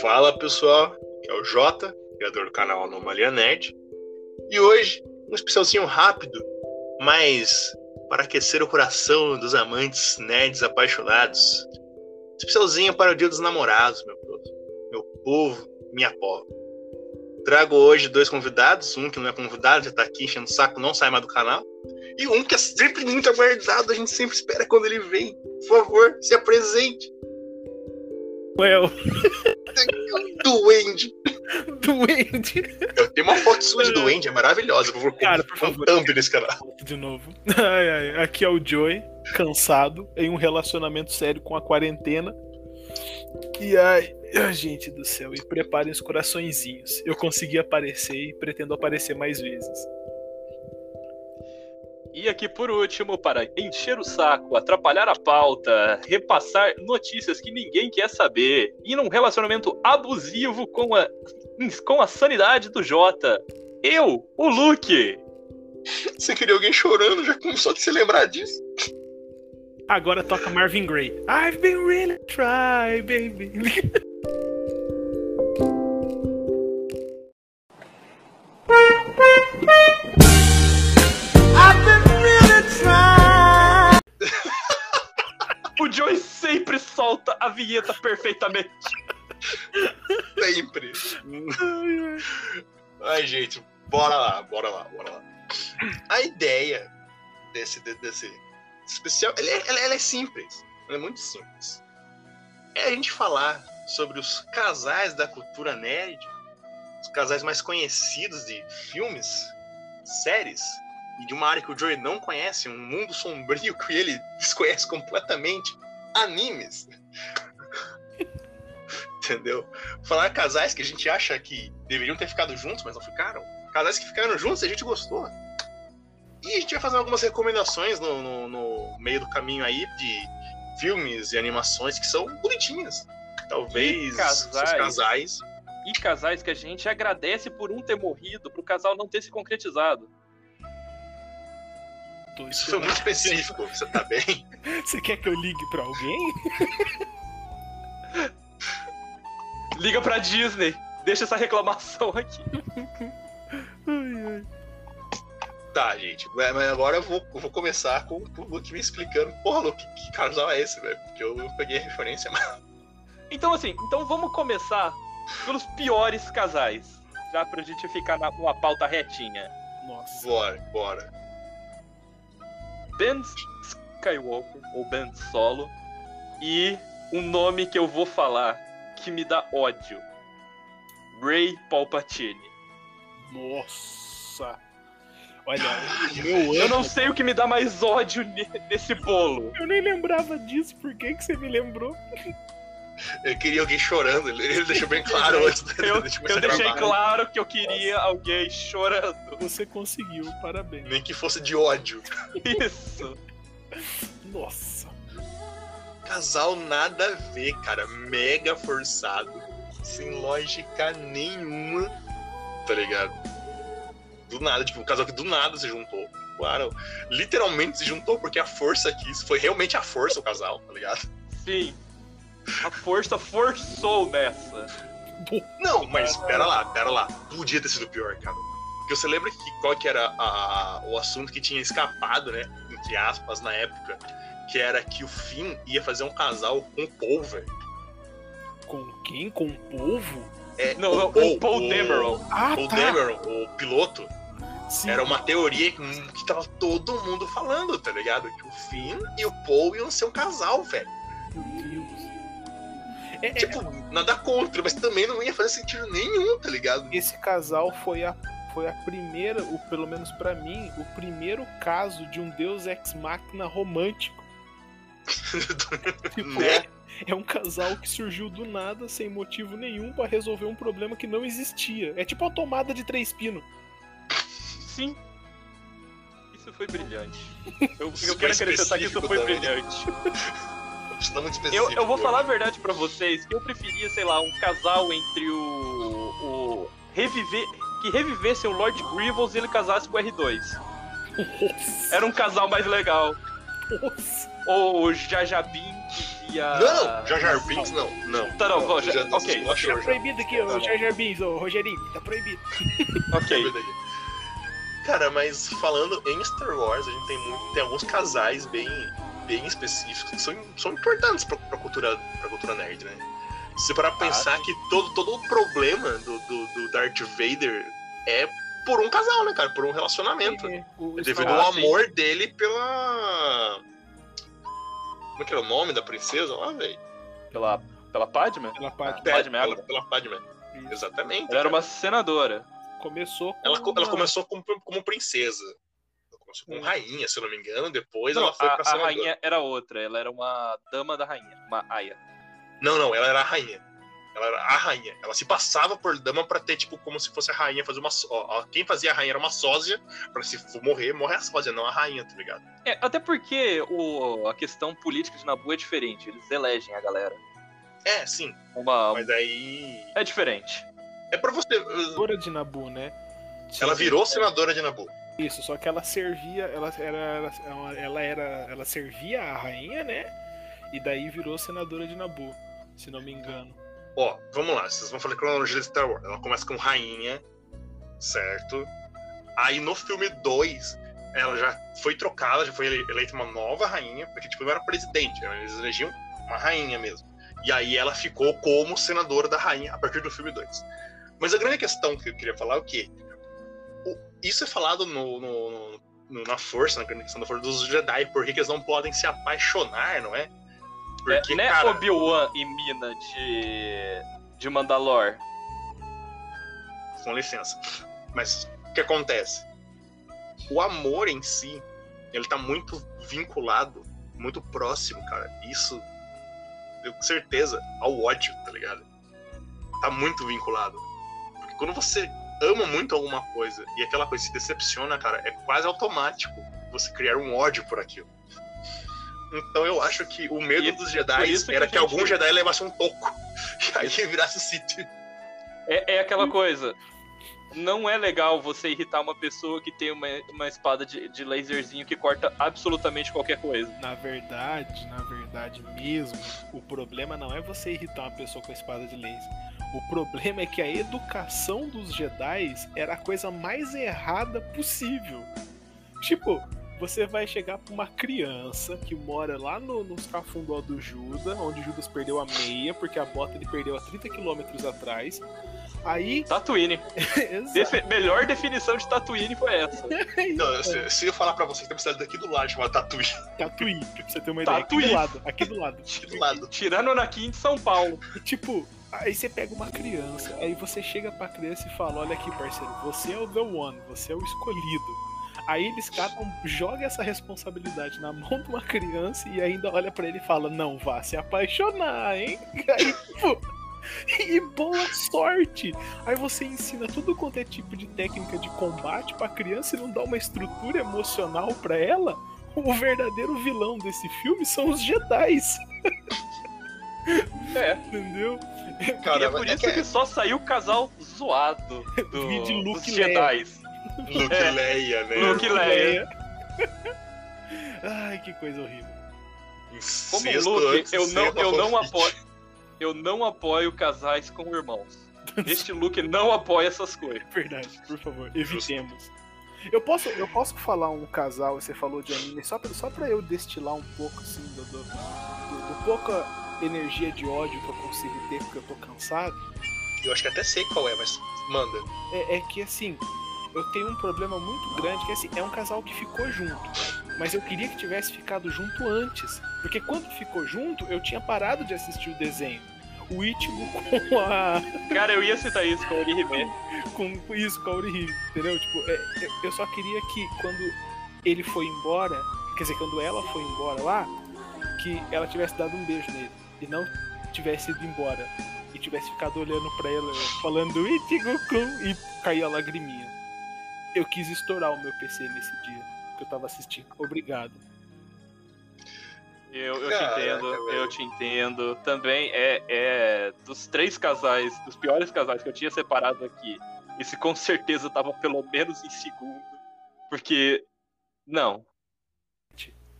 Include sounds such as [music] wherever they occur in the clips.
Fala pessoal, que é o Jota, criador do canal Anomalia Nerd. E hoje, um especialzinho rápido, mas para aquecer o coração dos amantes nerds apaixonados. Especialzinho para o Dia dos Namorados, meu povo. Meu povo, minha povo. Trago hoje dois convidados, um que não é convidado, já tá aqui enchendo o saco, não sai mais do canal. E um que é sempre muito aguardado, a gente sempre espera quando ele vem. Por favor, se apresente. Well. Duende. Duende. Eu tenho uma foto sua de Duende, é maravilhosa. Eu vou Cara, por favor. thumb nesse canal. [laughs] De novo. Ai, ai. Aqui é o Joey, cansado, em um relacionamento sério com a quarentena. E ai, ai, gente do céu, e preparem os coraçõezinhos. Eu consegui aparecer e pretendo aparecer mais vezes. E aqui por último, para encher o saco, atrapalhar a pauta, repassar notícias que ninguém quer saber, e num relacionamento abusivo com a, com a sanidade do Jota, eu, o Luke. Você queria alguém chorando, já começou a se lembrar disso. Agora toca Marvin Gaye. I've been really try, baby. [laughs] O Joey sempre solta a vinheta perfeitamente. Sempre. Ai, gente, bora lá, bora lá, bora lá. A ideia desse, de- desse especial, ela é, ela- ela é simples. Ela é muito simples. É a gente falar sobre os casais da cultura nerd, os casais mais conhecidos de filmes, séries, e de uma área que o Joey não conhece, um mundo sombrio que ele [laughs] desconhece completamente, animes. [laughs] Entendeu? Falar casais que a gente acha que deveriam ter ficado juntos, mas não ficaram. Casais que ficaram juntos e a gente gostou. E a gente vai fazer algumas recomendações no, no- no meio do caminho aí de filmes e animações que são bonitinhas. Talvez E casais. casais. E casais que a gente agradece por um ter morrido, pro casal não ter se concretizado. Tô Isso foi muito específico. Você tá bem? [laughs] Você quer que eu ligue pra alguém? [laughs] Liga pra Disney, deixa essa reclamação aqui. Ai, ai. Tá, gente. Mas agora eu vou, eu vou começar com o Luke me explicando. Porra, Luke, que casal é esse, velho? Porque eu, eu peguei a referência, mas. [laughs] Então, assim, então vamos começar pelos piores casais. Já pra gente ficar na, numa pauta retinha. Nossa. Bora, bora. Ben Skywalker, ou Ben Solo, e um nome que eu vou falar que me dá ódio. Ray Palpatine. Nossa. Olha, meu Eu não sei o que me dá mais ódio ne- nesse bolo. Eu nem lembrava disso, por que, que você me lembrou? [laughs] Eu queria alguém chorando, ele, ele deixou bem claro antes da Eu, de eu deixei gravar. claro que eu queria alguém chorando. Você conseguiu, parabéns. Nem que fosse de ódio. Isso. Nossa. Casal nada a ver, cara. Mega forçado. Sem lógica nenhuma. Tá ligado? Do nada, tipo, um casal que do nada se juntou. Claro, literalmente se juntou porque a força quis. Foi realmente a força o casal, tá ligado? Sim. A força forçou nessa. Não, mas pera lá, pera lá. Podia ter sido pior, cara. Porque você lembra que qual que era a- o assunto que tinha escapado, né? Entre aspas, na época. Que era que o Finn ia fazer um casal com o Paul, velho. Com quem? Com o povo? É, Não, não, o Paul Dameron. Ah, O tá. Dameron, o piloto, Sim. era uma teoria que, que tava todo mundo falando, tá ligado? Que o Finn e o Paul iam ser um casal, velho. Meu É, [laughs] é, Tipo, nada contra, mas também não ia fazer sentido nenhum, tá ligado? esse casal foi a, foi a primeira, o, pelo menos pra mim, o primeiro caso de um deus ex-máquina romântico. [laughs] Tipo, Né? é um casal que surgiu do nada, sem motivo nenhum, pra resolver um problema que não existia. É tipo a tomada de três pinos. Sim. Isso foi brilhante. Eu, eu quero acrescentar que isso foi também. brilhante. Isso não é muito Eu, específico. eu vou falar a verdade pra vocês que eu preferia, sei lá, um casal entre o. o reviver. Que revivesse o Lord Grievous e ele casasse com o R2. Nossa. Era um casal mais legal. Nossa. Ou o Jajabim que e a. Não, Jar Binks não. Não. Tá, não, vou- já- já- ok. Tá já- proibido aqui, Tá ô bom. Jar Jar Binks, ô Rogerinho, tá proibido. [laughs] Ok. Cara, mas falando em Star Wars, a gente tem, muito, tem alguns casais bem, bem específicos que são, são importantes pra, pra, cultura, pra cultura nerd, né? Se você parar pra Ah, pensar que todo, todo o problema do, do, do Darth Vader é por um casal, né, cara? Por um relacionamento. O, É devido ao Ah, sim. amor dele pela. Como é que era o nome da princesa lá, velho? Pela, pela Padme? Pela parte. Padme pela, pela Padme. Exatamente. Ela era cara. uma senadora. Começou com Ela, co- ela uma- começou como, como princesa. Como Hum. rainha, se eu não me engano. Depois Não, ela foi a, pra a senadora. rainha era outra, ela era uma dama da rainha, uma aia. Não, não, ela era a rainha. Ela era a rainha. Ela se passava por dama pra ter, tipo, como se fosse a rainha fazer uma. só- ó, Quem fazia a rainha era uma sósia. Pra se for morrer, morre a sósia, não a rainha, tá ligado? É, até porque o, a questão política de Nabu é diferente, eles elegem a galera. É, sim. Uma, Mas aí. é diferente. É pra você. senadora de Nabu, né? Ela virou senadora de Nabu. Isso, só que ela servia, ela era, ela, era, ela servia a rainha, né? E daí virou senadora de Nabu, se não me engano. Ó, vamos lá, vocês vão falar cronologia de Star Wars. Ela começa com rainha, certo? Aí no filme 2, ela já foi trocada, já foi ele- eleita uma nova rainha, porque tipo, não era presidente, né? eles elegiam uma rainha mesmo. E aí ela ficou como senadora da rainha a partir do filme 2. Mas a grande questão que eu queria falar é o quê? Isso é falado no, no- no- na força, na questão da força dos Jedi, por que que eles não podem se apaixonar, não é? é, né, Obi-Wan e Mina de, de Mandalor? com licença. Mas o que acontece? O amor em si, ele tá muito vinculado, muito próximo, cara. Isso, eu com certeza, ao ódio, tá ligado? Tá muito vinculado. Porque quando você ama muito alguma coisa e aquela coisa se decepciona, cara, é quase automático você criar um ódio por aquilo. Então eu acho que o medo E dos por Jedi que era que, gente- algum Jedi levasse um toco. [laughs] E aí virasse o Sith. É, é aquela coisa. Não é legal você irritar uma pessoa que tem uma, uma espada de, de laserzinho que corta absolutamente qualquer coisa. Na verdade, na verdade mesmo, o problema não é você irritar uma pessoa com a espada de laser. O problema é que a educação dos Jedi era a coisa mais errada possível. Tipo, você vai chegar pra uma criança que mora lá no, nos cafundó do Judas, onde Judas perdeu a meia, porque a bota ele perdeu há 30 quilômetros atrás. Aí. [laughs] Tatooine. Exato. Defe- melhor definição de Tatooine foi essa. [laughs] Então, se, se eu falar pra você que tem uma cidade daqui do lado chamada Tatuí, [laughs] Tatuí, pra você ter uma ideia. Aqui do lado, aqui do lado. aqui do lado. Tirando o Anakin de São Paulo. Tipo, aí você pega uma criança, aí você chega pra criança e fala: Olha aqui, parceiro, você é o The One, você é o escolhido. Aí eles catam, joga essa responsabilidade na mão de uma criança e ainda olha pra ele e fala: Não vá se apaixonar, hein? [laughs] Aí, tipo, e boa sorte! Aí você ensina tudo quanto é tipo de técnica de combate pra criança e não dá uma estrutura emocional pra ela. O verdadeiro vilão desse filme são os Jedi, [laughs] [laughs] É. entendeu? Cara, e é por é isso que que só saiu o casal zoado do, [laughs] dos Luke e Jedi. Luke É. Leia, né? Luke Leia. [laughs] Ai, que coisa horrível. Como Incesto Luke, de eu não, eu não apoio. Eu não apoio casais com irmãos. Este Luke não apoia essas coisas. Verdade, por favor, evitemos. Eu posso, eu posso falar um casal, você falou de anime, só pra, só pra eu destilar um pouco, assim, do, do, do- do pouca energia de ódio que eu consigo ter, porque eu tô cansado. Eu acho que até sei qual é, mas manda. É, é que, assim, eu tenho um problema muito grande, que assim, é um casal que ficou junto. Mas eu queria que tivesse ficado junto antes. Porque quando ficou junto, eu tinha parado de assistir o desenho. O Ichigo [laughs] com a. Cara, eu ia citar isso com o Orihime. com com isso, com a Orihime, entendeu? Tipo, é, é, eu só queria que quando ele foi embora, quer dizer, quando ela foi embora lá, que ela tivesse dado um beijo nele e não tivesse ido embora e tivesse ficado olhando pra ela, falando Ichigo-kun e caiu a lagriminha. Eu quis estourar o meu PC nesse dia que eu tava assistindo. Obrigado. Eu, eu te entendo, velho. eu te entendo. Também é, é dos três casais, dos piores casais que eu tinha separado aqui. Esse com certeza tava pelo menos em segundo. Porque. Não.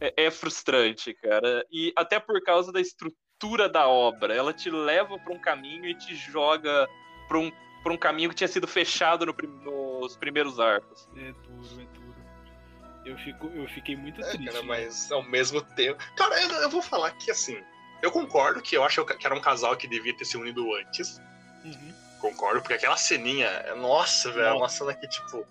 É, é frustrante, cara. E até por causa da estrutura. Ruptura da obra. Ela te leva para um caminho e te joga para um, pra um caminho que tinha sido fechado no, nos primeiros arcos. É duro, é duro. Eu, fico, eu fiquei muito É, triste. cara, né? mas ao mesmo tempo. Cara, eu, eu vou falar que assim. Eu concordo que eu acho que era um casal que devia ter se unido antes. Uhum. Concordo, porque aquela ceninha. é- Nossa, velho, é uma cena que, tipo.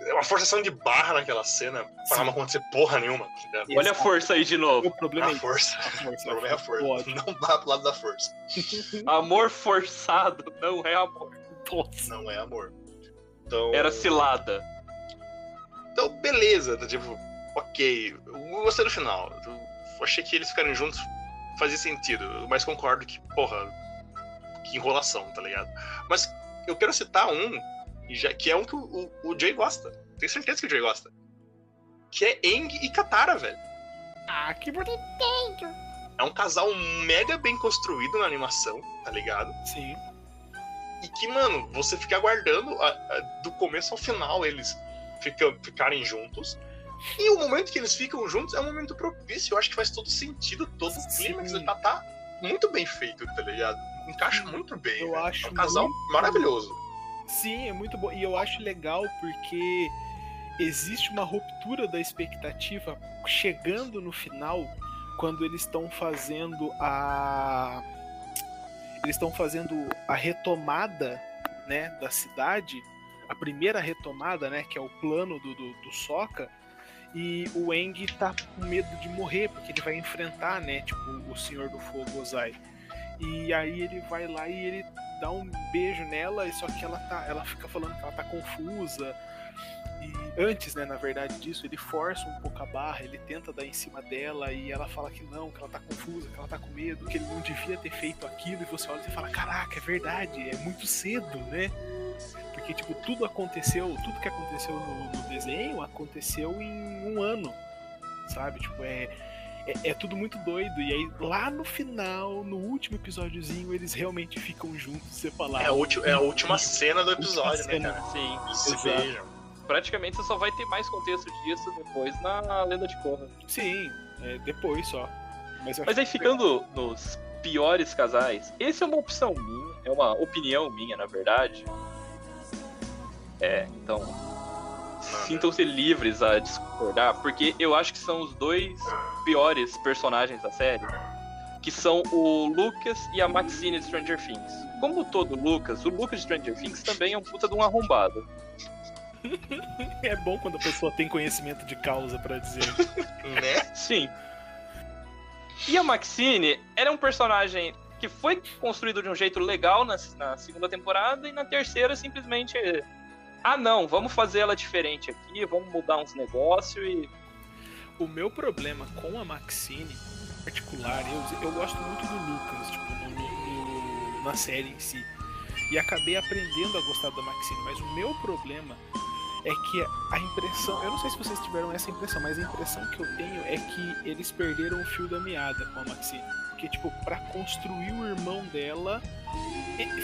É uma forçação de barra naquela cena pra Sim. não acontecer porra nenhuma. Sim. Olha a força aí de novo. O problema é A isso. força. A força. O problema é a força. Ódio. Não vá pro lado da força. [laughs] Amor forçado não é amor. Nossa. Não é amor. Então. Era cilada. Então, beleza. tá, Tipo, ok. Eu gostei do final. Eu achei que eles ficarem juntos fazia sentido. Mas concordo que, porra, que enrolação, tá ligado? Mas eu quero citar um, e já- que é um que o, o, o Jay gosta. Tenho certeza que o Jay gosta. Que é Eng e Katara, velho. Ah, que bonito. É um casal mega bem construído na animação, tá ligado? Sim. E que, mano, você fica aguardando a- a- do começo ao final eles fica, ficarem juntos. E o momento que eles ficam juntos é um momento propício. Eu acho que faz todo sentido. Todo o clímax tá, tá muito bem feito, tá ligado? Encaixa muito bem. Eu velho. acho É um casal muito- maravilhoso. Sim, é muito bom. E eu acho legal porque existe uma ruptura da expectativa chegando no final, quando eles estão fazendo a. Eles estão fazendo a retomada né, da cidade, a primeira retomada, né, que é o plano do, do, do Sokka, e o Eng tá com medo de morrer, porque ele vai enfrentar, né, tipo, o Senhor do Fogo, Ozai. E aí ele vai lá e ele dá um beijo nela, e só que ela tá, ela fica falando que ela tá confusa. E antes, né, na verdade disso, ele força um pouco a barra, ele tenta dar em cima dela e ela fala que não, que ela tá confusa, que ela tá com medo, que ele não devia ter feito aquilo, e você olha e fala, caraca, é verdade, é muito cedo, né? Porque, tipo, tudo aconteceu, tudo que aconteceu no, no desenho aconteceu em um ano, sabe? Tipo, é, é, é tudo muito doido. E aí, lá no final, no último episódiozinho, eles realmente ficam juntos, você fala. É a, ulti- é a última cena do episódio, né, cena. cara? Sim. Se beijam. Praticamente você só vai ter mais contexto disso depois na Lenda de Korra. Sim, é depois só. Mas, Mas aí acho que- ficando nos piores casais, esse é uma opção minha, é uma opinião minha, na verdade. É, então. Sintam-se livres a discordar, porque eu acho que são os dois piores personagens da série, que são o Lucas e a Maxine de Stranger Things. Como todo Lucas, o Lucas de Stranger Things também é um puta de um arrombado. [laughs] É bom quando a pessoa tem conhecimento de causa pra dizer. [laughs] Né? Sim. E a Maxine era um personagem que foi construído de um jeito legal na, na segunda temporada e na terceira simplesmente. Ah não, vamos fazer ela diferente aqui, vamos mudar uns negócios e. O meu problema com a Maxine, em particular, eu, eu gosto muito do Lucas, tipo, no- no- na série em si. E acabei aprendendo a gostar da Maxine, mas o meu problema é que a impressão. Eu não sei se vocês tiveram essa impressão, mas a impressão que eu tenho é que eles perderam o fio da meada com a Maxine. Porque, tipo, pra construir o irmão dela.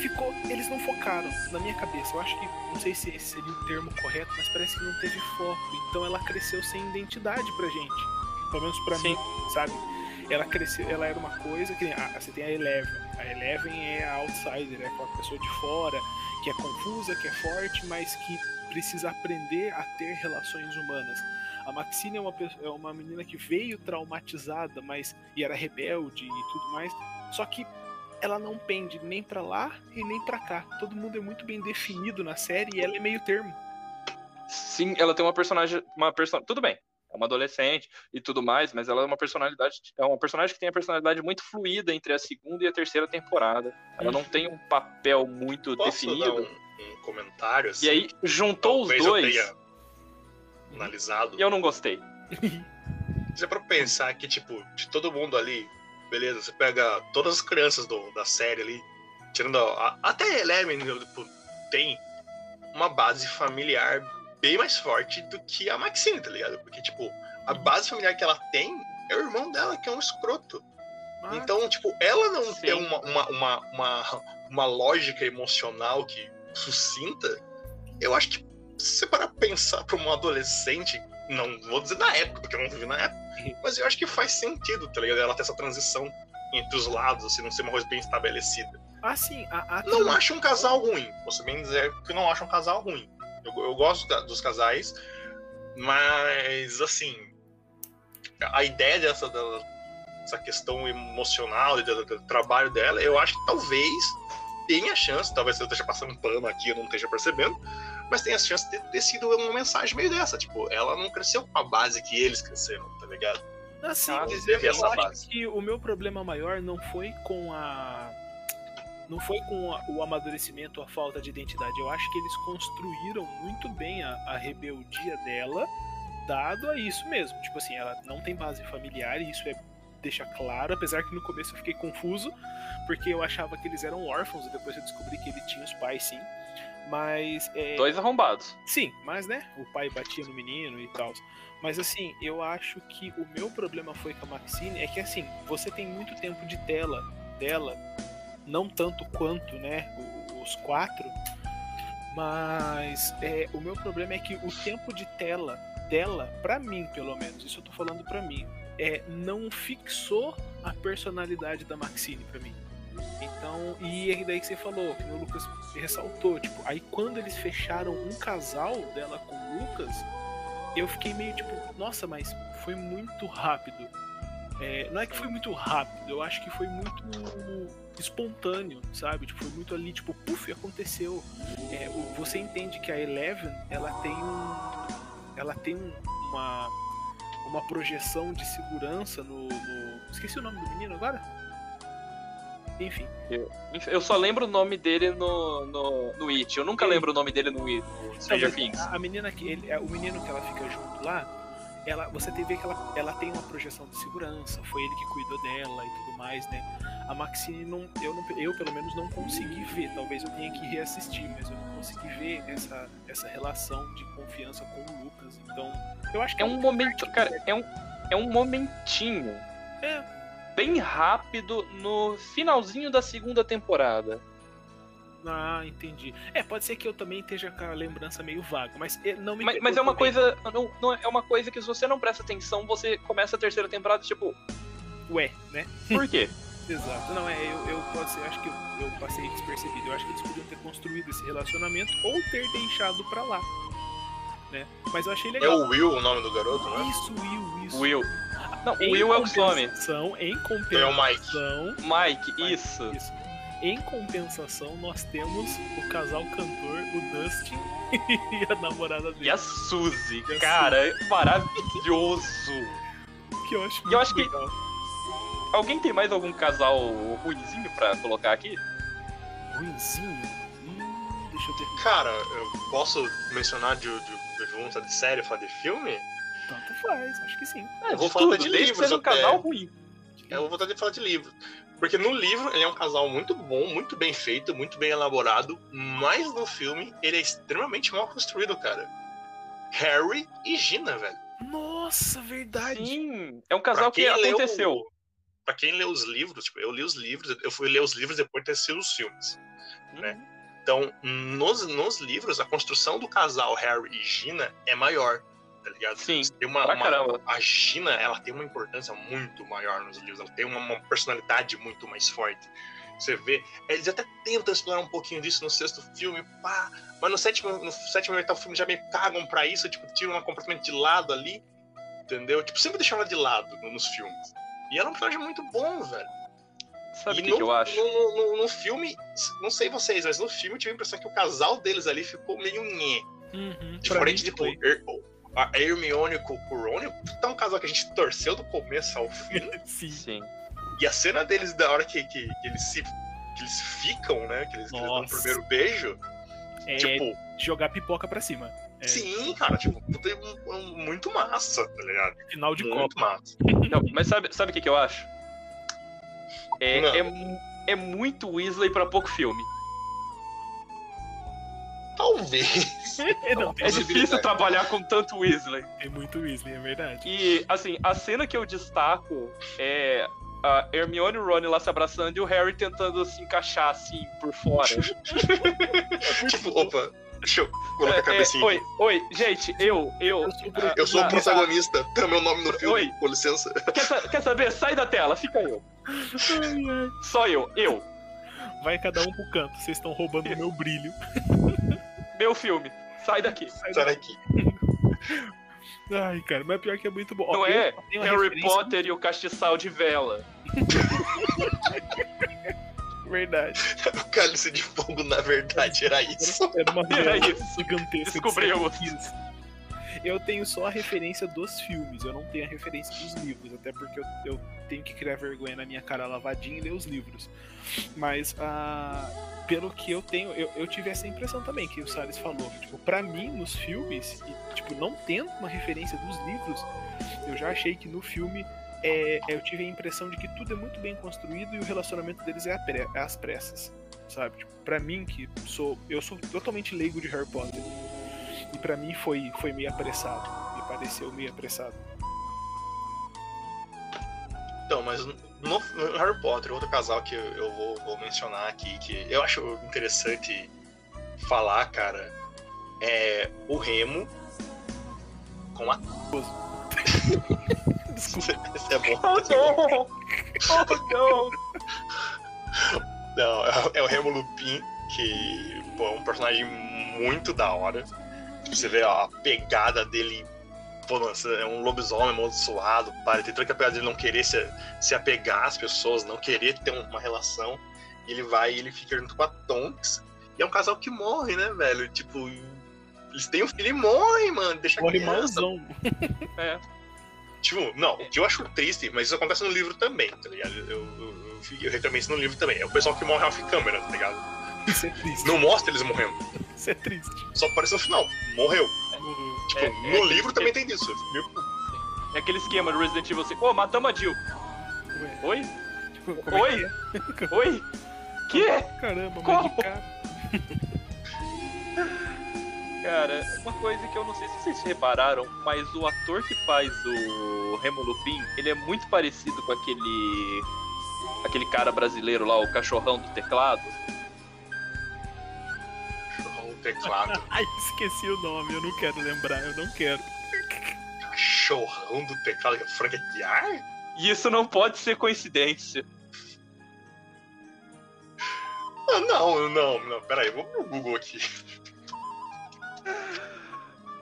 Ficou, eles não focaram na minha cabeça. Eu acho que não sei se esse seria o termo correto, mas parece que não teve foco. Então ela cresceu sem identidade pra gente. Pelo menos pra Sim. mim, sabe? Ela cresceu, ela era uma coisa que. Ah, você tem a Eleven. A Eleven é a outsider, é aquela pessoa de fora, que é confusa, que é forte, mas que precisa aprender a ter relações humanas. A Maxine é uma, é uma menina que veio traumatizada, mas e era rebelde e tudo mais. Só que ela não pende nem pra lá e nem pra cá. Todo mundo é muito bem definido na série e ela é meio termo. Sim, ela tem uma personagem. Uma person... Tudo bem, é uma adolescente e tudo mais, mas ela é uma personalidade. É uma personagem que tem a personalidade muito fluida entre a segunda e a terceira temporada. Ela não tem um papel muito Posso definido. dar um, um comentário assim? E aí, juntou os dois Eu tenha analisado. e eu não gostei. [laughs] Se é pra pensar que, tipo, de todo mundo ali, beleza, você pega todas as crianças do- da série ali, tirando a, até a Eleven, tipo, tem uma base familiar bem mais forte do que a Maxine, tá ligado? Porque, tipo, a base familiar que ela tem é o irmão dela, que é um escroto. Ah, Então, tipo, ela não Sim. tem uma, uma, uma, uma, [laughs] uma lógica emocional que sucinta. Eu acho que se você parar pra pensar pra uma adolescente Não vou dizer na época, porque eu não vivi na época, mas eu acho que faz sentido, tá ligado? Ela ter essa transição entre os lados, assim, não ser uma coisa bem estabelecida. Ah, sim. A, a Não acho um casal ruim. Posso bem dizer que não acho um casal ruim. Eu, eu gosto da- dos casais, mas assim, a ideia dessa, dessa questão emocional e do, do trabalho dela, eu acho que talvez tenha chance, talvez eu esteja passando um pano aqui, eu não esteja percebendo, mas tem a chance de ter sido uma mensagem meio dessa. Tipo, ela não cresceu com a base que eles cresceram, tá ligado? Assim, Ah, mas teve eu essa acho base. que o meu problema maior não foi com a. Não foi com a- o amadurecimento, a falta de identidade. Eu acho que eles construíram muito bem a, a rebeldia dela, dado a isso mesmo. Tipo assim, ela não tem base familiar, e isso é deixa claro, apesar que no começo eu fiquei confuso, porque eu achava que eles eram órfãos, e depois eu descobri que ele tinha os pais sim. Mas. é, Dois arrombados. Sim, mas né, o pai batia no menino e tal. Mas assim, eu acho que o meu problema foi com a Maxine é que assim, você tem muito tempo de tela dela, não tanto quanto, né, os quatro, mas é, o meu problema é que o tempo de tela dela, pra mim pelo menos, isso eu tô falando pra mim, é, não fixou a personalidade da Maxine pra mim. Então, e é daí que você falou, que o Lucas ressaltou, tipo, aí quando eles fecharam um casal dela com o Lucas, eu fiquei meio tipo, nossa, mas foi muito rápido. É, não é que foi muito rápido, eu acho que foi muito espontâneo, sabe? Tipo, foi muito ali, tipo, puf, aconteceu. É, você entende que a Eleven, ela tem um. Ela tem um- uma. Uma projeção de segurança no, no- Esqueci o nome do menino agora? Enfim. Eu só lembro o nome dele no, no, no It. Eu nunca Sim. lembro o nome dele no, It, no Stranger Talvez Things. A, a menina que ele, é, o menino que ela fica junto lá, ela, você tem que ver que ela, ela tem uma projeção de segurança, foi ele que cuidou dela e tudo mais, né? A Maxine não, eu não, eu pelo menos não consegui ver, talvez eu tenha que reassistir, mas eu não consegui ver essa, essa relação de confiança com o Lucas. Então, eu acho que É um momento, cara, é um, é um momentinho É. bem rápido no finalzinho da segunda temporada. Ah, entendi. É, pode ser que eu também esteja com a lembrança meio vaga, mas eh, não me Mas, mas é uma também. coisa. Não, não é uma coisa que se você não presta atenção, você começa a terceira temporada, tipo, Ué, né? por quê? [laughs] Exato. Não, é, eu, eu pode ser, eu acho que eu, eu passei despercebido. Eu acho que eles podiam ter construído esse relacionamento ou ter deixado pra lá. Né? Mas eu achei É legal. o Will o nome do garoto, né? Isso, Will, isso. Will. Não, o Em Will é o nome. compensação, Em É o compensação. Mike. Mike, isso. Isso. Em compensação, nós temos o casal cantor, o Dustin [laughs] e a namorada dele. E a Suzy, E a cara, é maravilhoso. Que eu acho eu acho muito que- legal. Alguém tem mais algum casal ruinzinho pra colocar aqui? Ruinzinho? Hum, deixa eu ver. Cara, eu posso mencionar de, de, de junta de série, falar de filme? Tanto faz, acho que sim. É, Eu vou de falar tudo, de livros um ruim. Eu vou vontade de falar de livro. Porque no livro ele é um casal muito bom, muito bem feito, muito bem elaborado, mas no filme ele é extremamente mal construído, cara. Harry e Gina, velho. Nossa, verdade. Sim, é um casal que quem leu- aconteceu. Pra quem lê os livros, tipo, eu li os livros, eu fui ler os livros depois de ter assistido os filmes. né? Então, nos, nos livros, a construção do casal Harry e Gina é maior, tá ligado? Sim, Tem uma, pra uma- caramba. a Gina, ela tem uma importância muito maior nos livros, ela tem uma, uma personalidade muito mais forte. Você vê, eles até tentam explorar um pouquinho disso no sexto filme, pá, mas no sétimo, no sétimo e oitavo filme já meio cagam pra isso, tipo, tiram ela completamente de lado ali, entendeu? Tipo, sempre deixam ela de lado no- nos filmes. E ela é um personagem muito bom, velho. Sabe o que, no, que eu acho? No, no- no filme, não sei vocês, mas no filme eu tive a impressão que o casal deles ali ficou meio nhé. Uhum, Diferente, mim tipo, foi. Her- a Hermione com o Ron, tá um casal que a gente torceu do começo ao fim. [laughs] Sim. Sim. e a cena deles, da hora que, que, que eles se. que eles ficam, né? Que eles, que eles dão o primeiro beijo. É Tipo, jogar pipoca pra cima. É sim, cara, tipo, puta, um- um- muito massa, tá ligado? final de muito copa. massa. Não, mas sabe, sabe o que, que eu acho? É, é, é muito Weasley pra pouco filme. Talvez. [laughs] não, É difícil trabalhar com tanto Weasley. tem muito Weasley, é verdade. E, assim, a cena que eu destaco é a Hermione e o Ron lá se abraçando e o Harry tentando se encaixar, assim, por fora. [laughs] tipo, opa, Deixa eu colocar a É, é, cabecinha. oi, oi, gente, eu, eu. Eu sou Eu sou o ah, protagonista. Tem o meu nome no filme, Oi. com licença. Quer, quer saber? Sai da tela, fica eu. Só eu, eu. Vai cada um pro canto, vocês estão roubando o meu brilho. Meu filme. Sai daqui. Sai Sai daqui. daqui. Ai, cara, mas pior que é muito bom. Ó, Não eu é Harry referência- Potter e o castiçal de vela. [laughs] Verdade. [laughs] O cálice de fogo, na verdade, era isso. Era uma Era isso. gigantesca. de Descobrimos. sete quilos. Eu tenho só a referência dos filmes, eu não tenho a referência dos livros, até porque eu, eu tenho que criar vergonha na minha cara lavadinha e ler os livros. Mas, ah, pelo que eu tenho, eu, eu tive essa impressão também que o Salles falou. Tipo, pra mim, nos filmes, e, tipo, não tendo uma referência dos livros, eu já achei que no filme é, eu tive a impressão de que tudo é muito bem construído e o relacionamento deles é, pre- é às pressas, sabe? Tipo, pra mim, que sou. Eu sou totalmente leigo de Harry Potter. E pra mim foi, foi meio apressado. Me pareceu meio apressado. Então, mas no, Harry Potter, outro casal que eu, eu vou, vou mencionar aqui, que eu acho interessante falar, cara, é o Remo com a. [laughs] Esse é bom. Oh não! Oh não! Não, é, é o Remo Lupin, que pô, é um personagem muito da hora. Você vê ó, a pegada dele. Pô, nossa, é um lobisomem amaldiçoado, para tem toda que a pegada dele não querer se, se apegar às pessoas, não querer ter uma relação. E ele vai e ele fica junto com a Tonks. E é um casal que morre, né, velho? Tipo, eles têm um filho e morrem, mano. Deixa Morre criança. malzão. É. Tipo, não, o que eu acho triste, mas isso acontece no livro também, tá ligado? Eu, eu, eu, eu reclamei isso no livro também. É o pessoal que morre off-câmera, tá ligado? Isso é triste. Não mostra eles morrendo. Isso é triste. Só aparece no final. Morreu. Tipo, É, no é, livro é, também é. tem disso. Meu- É aquele esquema do Resident Evil 5. Ô, matamos a Jill. Oi? tipo, como é Oi? que é? Oi? [laughs] Que? Caramba, Como? cara. [laughs] Cara, uma coisa que eu não sei se vocês repararam, mas o ator que faz o Remo Lupin, ele é muito parecido com aquele aquele cara brasileiro lá, o cachorrão do teclado. Cachorrão do teclado. [laughs] Ai, esqueci o nome, eu não quero lembrar, eu não quero. Cachorrão do teclado. que é Frank Aguiar? E isso não pode ser coincidência. Ah, não, não, não. Pera aí, vou pro Google aqui.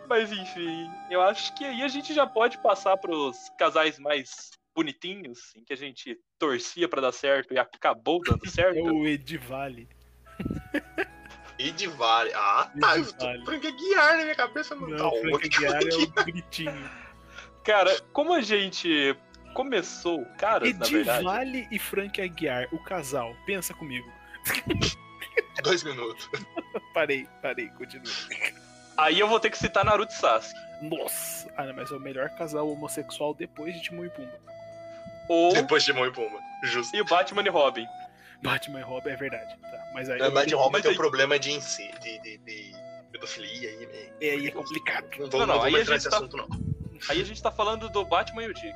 Mas enfim, eu acho que aí a gente já pode passar pros casais mais bonitinhos, em que a gente torcia pra dar certo e acabou dando [laughs] É certo. o Edivale. Edivale. Ah, tá. Eu tô Edivale. Frank Aguiar na minha cabeça. Não, Não, tá o Frank outro. Aguiar é o [laughs] gritinho. Cara, como a gente começou, cara, na verdade. Edivale e Frank Aguiar, o casal. Pensa comigo. Dois minutos. [laughs] Parei, parei, continua. Aí eu vou ter que citar Naruto e Sasuke. Nossa! Ah, não, mas é o melhor casal homossexual depois de Timão e Pumba. Ou Depois de Mão e Puma. Justo. e Batman e Robin. Batman e Robin é verdade. Tá, mas aí. Na verdade, o Robin tem um problema de, inci- de, de, de pedofilia aí, né? É, aí é complicado. Não vou, Não, não, não, aí a entrar gente nesse tá- assunto, não. Aí a gente tá falando do Batman e o Dick.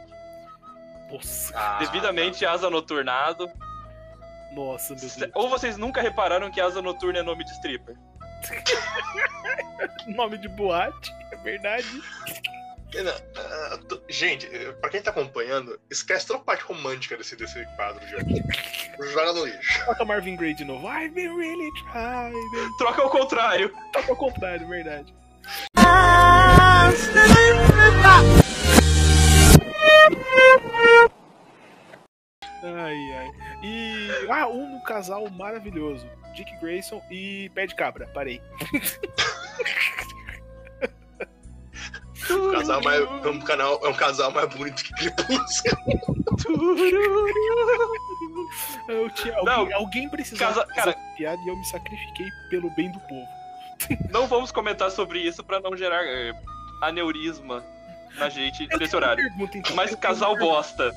Nossa, Ah, Devidamente asa noturnado. nossa, meu Deus. Ou vocês nunca repararam que asa noturna é nome de stripper? [laughs] [laughs] Nome de boate, é verdade. Não, ah, Gente, eh, pra quem tá acompanhando, esquece toda a parte romântica desse, desse quadro, gente. Joga no lixo. Toca Marvin Gaye de novo. I've been really trying. Troca ao contrário. Toca ao contrário, verdade. Ai, ai. E. Ah, um casal maravilhoso. Dick Grayson e Pé de Cabra. Parei. O casal mais, é um canal, é um casal mais bonito que Crepúsculo. Eu tinha, Não, alguém, alguém precisava casa- fazer cara- piada e eu me sacrifiquei pelo bem do povo. Não vamos comentar sobre isso pra não gerar eh, aneurisma na gente Eu nesse horário. pergunta, então. Mas Eu casal bosta.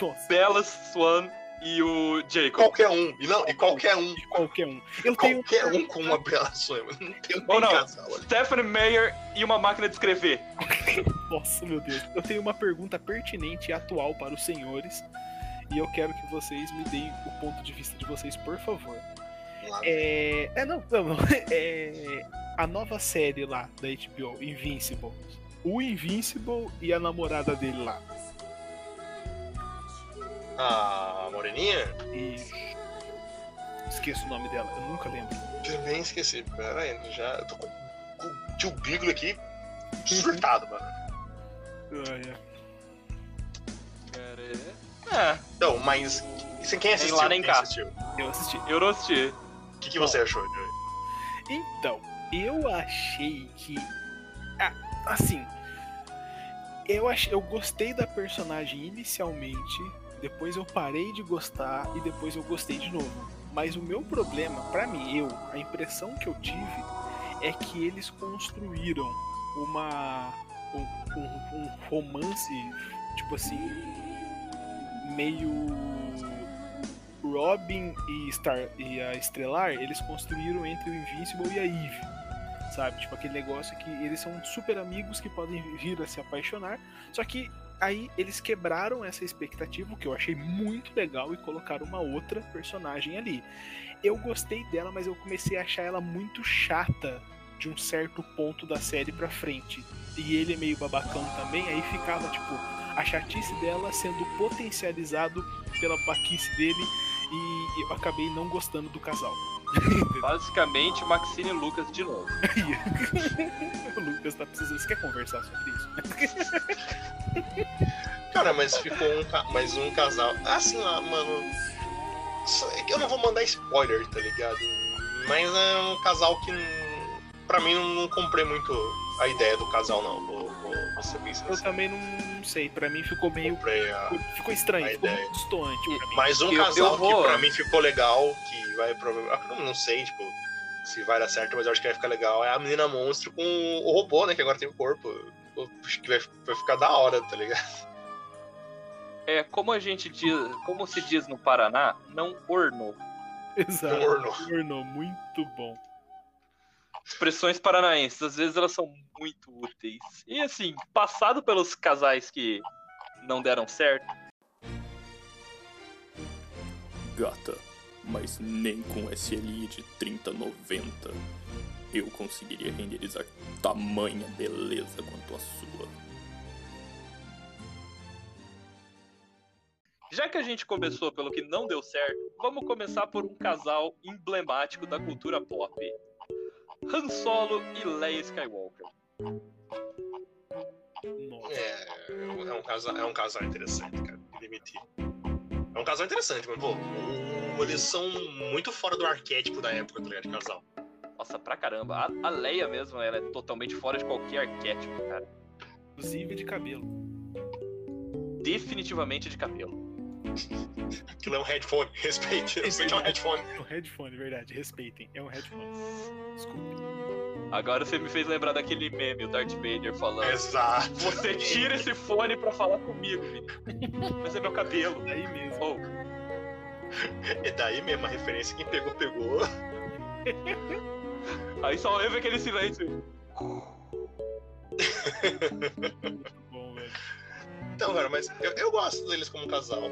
Nossa, Bella Swan e o Jacob. Qualquer um. E não, e qualquer um. de qualquer um. Eu tenho. Qualquer um com uma bela sonha. Não tem um Ou não. casal. Stephanie Meyer e uma máquina de escrever. [laughs] Nossa, meu Deus. Eu tenho uma pergunta pertinente e atual para os senhores. E eu quero que vocês me deem o ponto de vista de vocês, por favor. É. É, não, não, não. [laughs] É. a nova série lá da HBO, Invincible. O Invincible e a namorada dele lá. A Moreninha? E. Esqueço o nome dela, eu nunca lembro. Também esqueci. Pera aí, já. Eu tô com, com o tio Biglo aqui surtado, mano. Ah, é. Cara, é. Ah, Então, mas. Isso quem assistiu? lá nem cá. assistiu? Eu assisti. eu não assisti. O que, que você achou, Joey? Então, eu achei que. Ah, assim. Eu, ach... eu gostei da personagem inicialmente, depois eu parei de gostar e depois eu gostei de novo. Mas o meu problema, pra mim, eu, a impressão que eu tive é que eles construíram uma. um, um- um romance, tipo assim. meio. Robin e, Star, e a Estrelar, eles construíram entre o Invincible e a Eve. Sabe? Tipo aquele negócio que eles são super amigos que podem vir a se apaixonar. Só que aí eles quebraram essa expectativa, o que eu achei muito legal, e colocaram uma outra personagem ali. Eu gostei dela, mas eu comecei a achar ela muito chata de um certo ponto da série pra frente. E ele é meio babacão também, aí ficava tipo a chatice dela sendo potencializado pela baquice dele e eu acabei não gostando do casal. [laughs] Basicamente, Maxine e Lucas de novo. [laughs] o Lucas tá precisando. Você quer conversar sobre isso? [laughs] Cara, mas ficou um, mais um casal. Assim lá, mano. É que eu não vou mandar spoiler, tá ligado? Mas é um casal que. Pra mim, não, não comprei muito a ideia do casal, não. Vou, vou, vou ser bem Eu sincero. também não sei. Pra mim ficou meio. A. Ficou estranho, ficou ideia. muito. Mais um Eu- casal eu vou- que pra mim ficou legal, que vai provavelmente. Não sei, tipo, se vai dar certo, mas eu acho que vai ficar legal. É a menina monstro com o robô, né? Que agora tem o corpo. Eu acho que vai, vai ficar da hora, tá ligado? É, como a gente diz, como se diz no Paraná, não ornou. Exato. Ornou. Ornou, muito bom. Expressões paranaenses, às vezes elas são muito úteis. E assim, passado pelos casais que não deram certo, Gata, mas nem com SLI de 3090 eu conseguiria renderizar tamanha beleza quanto a sua. já que a gente começou pelo que não deu certo, vamos começar por um casal emblemático da cultura pop. Han Solo e Leia Skywalker. Nossa. É, é um casal, é um casal interessante, cara. Admitir. É um casal interessante, mas, pô, eles são muito fora do arquétipo da época, tá ligado? De casal. Nossa, pra caramba. A, a Leia mesmo, ela é totalmente fora de qualquer arquétipo, cara. Inclusive de cabelo. Definitivamente de cabelo. Aquilo é um headphone, [laughs] respeite. Respeite é um headphone. É um headphone, verdade. Respeitem. É um headphone. Desculpe. Agora você me fez lembrar daquele meme, o Darth Vader falando. Exato. Você tira esse fone pra falar comigo. Mas é meu cabelo. Aí mesmo. Oh, [laughs] E daí mesmo, a referência, quem pegou, pegou. [laughs] aí só lembra aquele silêncio. Muito bom, velho. Então, cara, mas eu, eu gosto deles como casal.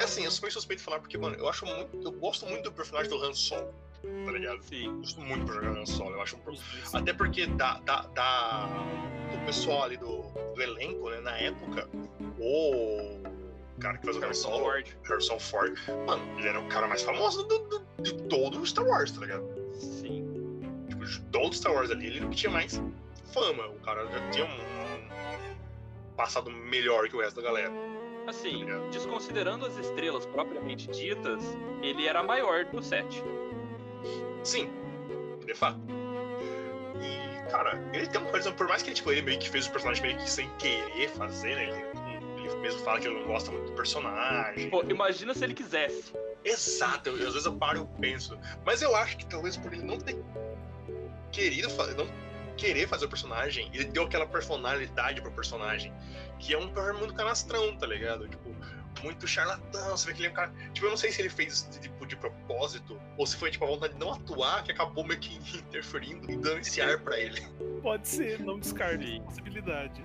É assim, eu sou meio suspeito de falar porque, mano, eu acho muito. Eu gosto muito do personagem do Han Solo, tá ligado? Sim. Eu gosto muito do personagem do Han Solo. Eu acho um dois. Até porque da, da, da- do pessoal ali do, do elenco, né, na época, o cara que faz o Harrison Solo, Ford. Harrison Ford, mano, ele era o cara mais famoso do, do- de todo o Star Wars, tá ligado? Sim. Tipo, de todo o Star Wars ali, ele era o que tinha mais fama. O cara já tinha um passado melhor que o resto da galera. Assim, desconsiderando as estrelas propriamente ditas, ele era maior do set. Sim, de fato. E, cara, ele tem uma coisa, por mais que ele, tipo, ele meio que fez o personagem meio que sem querer fazer, né? Ele, ele mesmo fala que ele não gosta muito do personagem. Pô, imagina se ele quisesse. Exato, eu, às vezes eu paro e penso. Mas eu acho que talvez por ele não ter querido fazer, não querer fazer o personagem, ele deu aquela personalidade pro personagem, que é um personagem muito canastrão, tá ligado? Tipo, muito charlatão, você vê que ele é um cara. Tipo, eu não sei se ele fez isso tipo, de propósito, ou se foi tipo a vontade de não atuar que acabou meio que [laughs] interferindo e dando esse ar pra ele. Pode ser, não descarte essa possibilidade.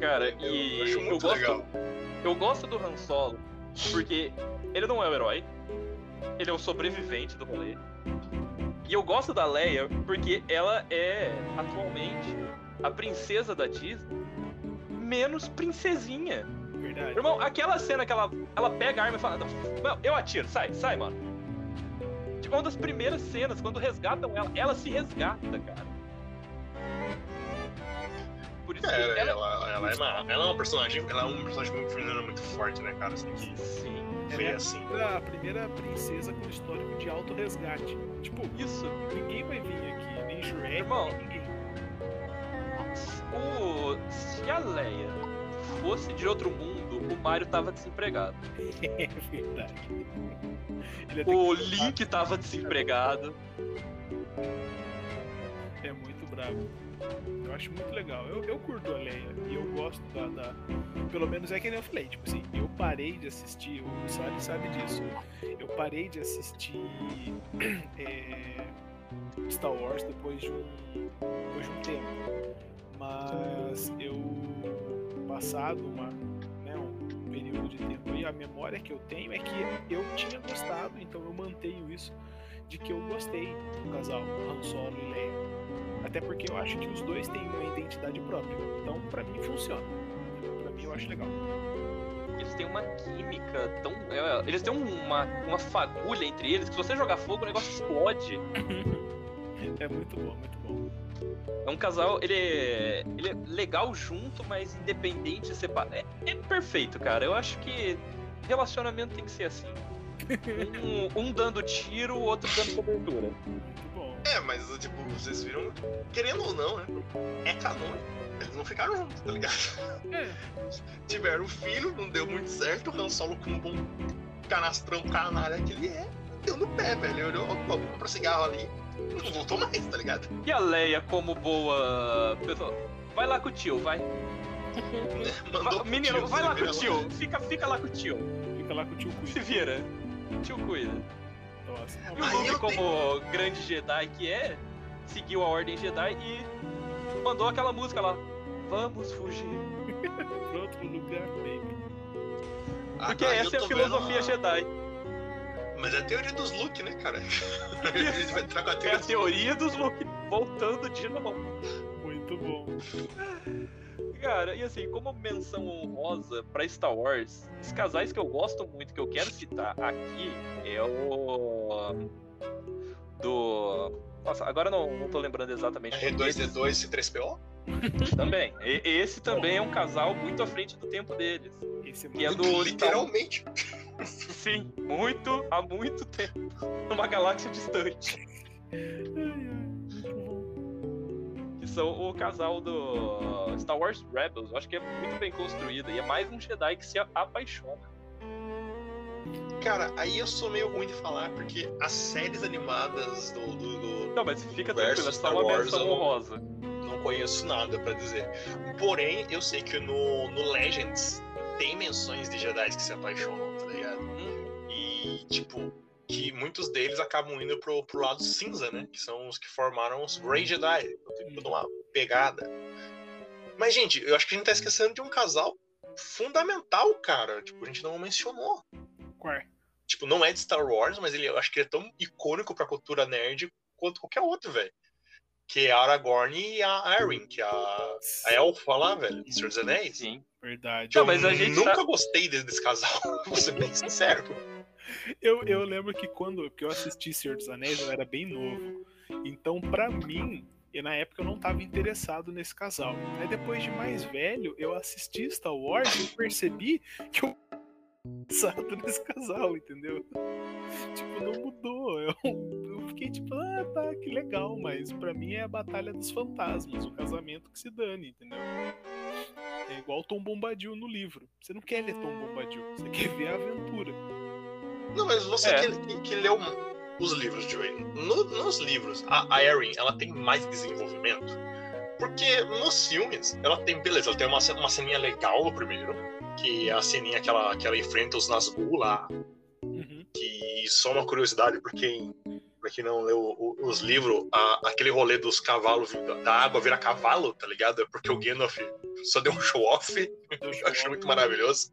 Cara, Eu e acho eu muito gosto, legal. eu gosto do Han Solo porque ele não é o herói, ele é o sobrevivente do rolê. E eu gosto da Leia porque ela é, atualmente, a princesa da Disney menos princesinha. Verdade. Irmão, aquela cena que ela, ela pega a arma e fala: Não, eu atiro, sai, sai, mano. Tipo, uma das primeiras cenas, quando resgatam ela, ela se resgata, cara. Por isso É, que ela, ela. ela, ela é uma, ela é uma personagem, ela é um personagem muito feminino muito forte, né, cara? Assim, que Sim, foi é assim. a primeira princesa com histórico de auto-resgate. Tipo, isso. ninguém vai vir aqui, nem Shrek, Irmão. ninguém. O, se a Leia fosse de outro mundo, o Mario tava desempregado. [laughs] É verdade. O Link tava desempregado. É muito bravo. Eu acho muito legal. Eu, eu curto a Leia e eu gosto da, da- Pelo menos é que nem eu falei. Tipo assim, eu parei de assistir. O Sally sabe disso. Eu parei de assistir [clears throat] é, Star Wars depois de um, depois de um tempo. Mas eu. Passado uma, né, um período de tempo aí, a memória que eu tenho é que eu tinha gostado, então eu mantenho isso de que eu gostei do casal Han Solo e Leia. Até porque eu acho que os dois têm uma identidade própria. Então, pra mim, funciona. Pra mim, eu acho legal. Eles têm uma química tão. é, Eles têm uma, uma fagulha entre eles que se você jogar fogo o negócio explode. [laughs] É muito bom, muito bom. É um casal, ele é, ele é legal junto, mas independente, separado. É, é perfeito, cara. Eu acho que relacionamento tem que ser assim. Um, um dando tiro, o outro dando cobertura. Muito bom. É, mas tipo, vocês viram, querendo ou não, né? É canônico. Eles não ficaram juntos, tá ligado? É, Tiveram um filho, não deu muito certo. O Han Solo, com um bom canastrão canalha que ele é, deu no pé, velho. Ele olhou, vou comprar cigarro ali. Não voltou mais, tá ligado? E a Leia, como boa pessoa, vai lá com o tio, vai. [laughs] Mandou Va- pro Menino, tio, vai lá com o tio. Fica, fica lá com o tio. fica lá com o tio Se vira. O tio cuida. Nossa. E o Luke, como grande Jedi que é, seguiu a ordem Jedi e mandou aquela música lá. Vamos fugir. [laughs] Pra outro lugar, baby. Porque Aí eu essa é a filosofia vendo Jedi. Mas é a teoria dos Luke, né, cara? [laughs] Ele vai entrar com a É teoria a teoria dos Luke voltando de novo. Muito bom. Cara, e assim, como menção honrosa pra Star Wars, os casais que eu gosto muito, que eu quero citar aqui, é o. Do. Nossa, agora não, não tô lembrando exatamente. o nome deles. R2D2 C3PO? Também. E- esse também é um casal muito à frente do tempo deles. Esse é Que é muito do- Literalmente. Sim, muito, há muito tempo. Numa galáxia distante. Ai, ai, são o casal do Star Wars Rebels. Eu acho que é muito bem construído. E é mais um Jedi que se apaixona. Cara, aí eu sou meio ruim de falar, porque as séries animadas do, do, do- Não, mas fica tranquilo, é Star uma Wars, menção honrosa. não conheço nada pra dizer. Porém, eu sei que no, no Legends tem menções de Jedi que se apaixonam, tá ligado? Hum, E, tipo, que muitos deles acabam indo pro, pro lado cinza, né? Que são os que formaram os Grey Jedi. Então tem toda uma pegada. Mas, gente, eu acho que a gente tá esquecendo de um casal fundamental, cara. Tipo, a gente não mencionou. Qual é? Tipo, não é de Star Wars, mas ele, eu acho que ele é tão icônico pra cultura nerd quanto qualquer outro, velho. Que é a Aragorn e a Arryn, que é a, a elfa lá, velho, do Senhor dos Anéis. sim. Verdade. Não, mas a gente nunca tá- gostei desse, desse casal, [laughs] vou ser bem sincero. Eu, eu lembro que quando que eu assisti Senhor dos Anéis, eu era bem novo. Então, pra mim, e na época eu não tava interessado nesse casal. Aí depois de mais velho, eu assisti Star Wars e percebi que eu [laughs] interessado nesse casal, entendeu? Tipo, não mudou. Eu, eu fiquei tipo, ah, tá, que legal, mas pra mim é a Batalha dos Fantasmas, o casamento que se dane, entendeu? É igual Tom Bombadil no livro. Você não quer ler Tom Bombadil, você quer ver a aventura. Não, mas você É. que, que, que leu os livros, Joey. No, nos livros, a, a Arryn, ela tem mais desenvolvimento. Porque nos filmes, ela tem, beleza, ela tem uma, uma ceninha legal no primeiro, que é a ceninha que ela, que ela enfrenta os Nazgûl lá, Uhum. que só uma curiosidade, pra quem, pra quem não leu os livros, a- aquele rolê dos cavalos, vindo- da água virar cavalo, tá ligado? É porque o Gandalf só deu um show-off, [laughs] eu achei muito maravilhoso.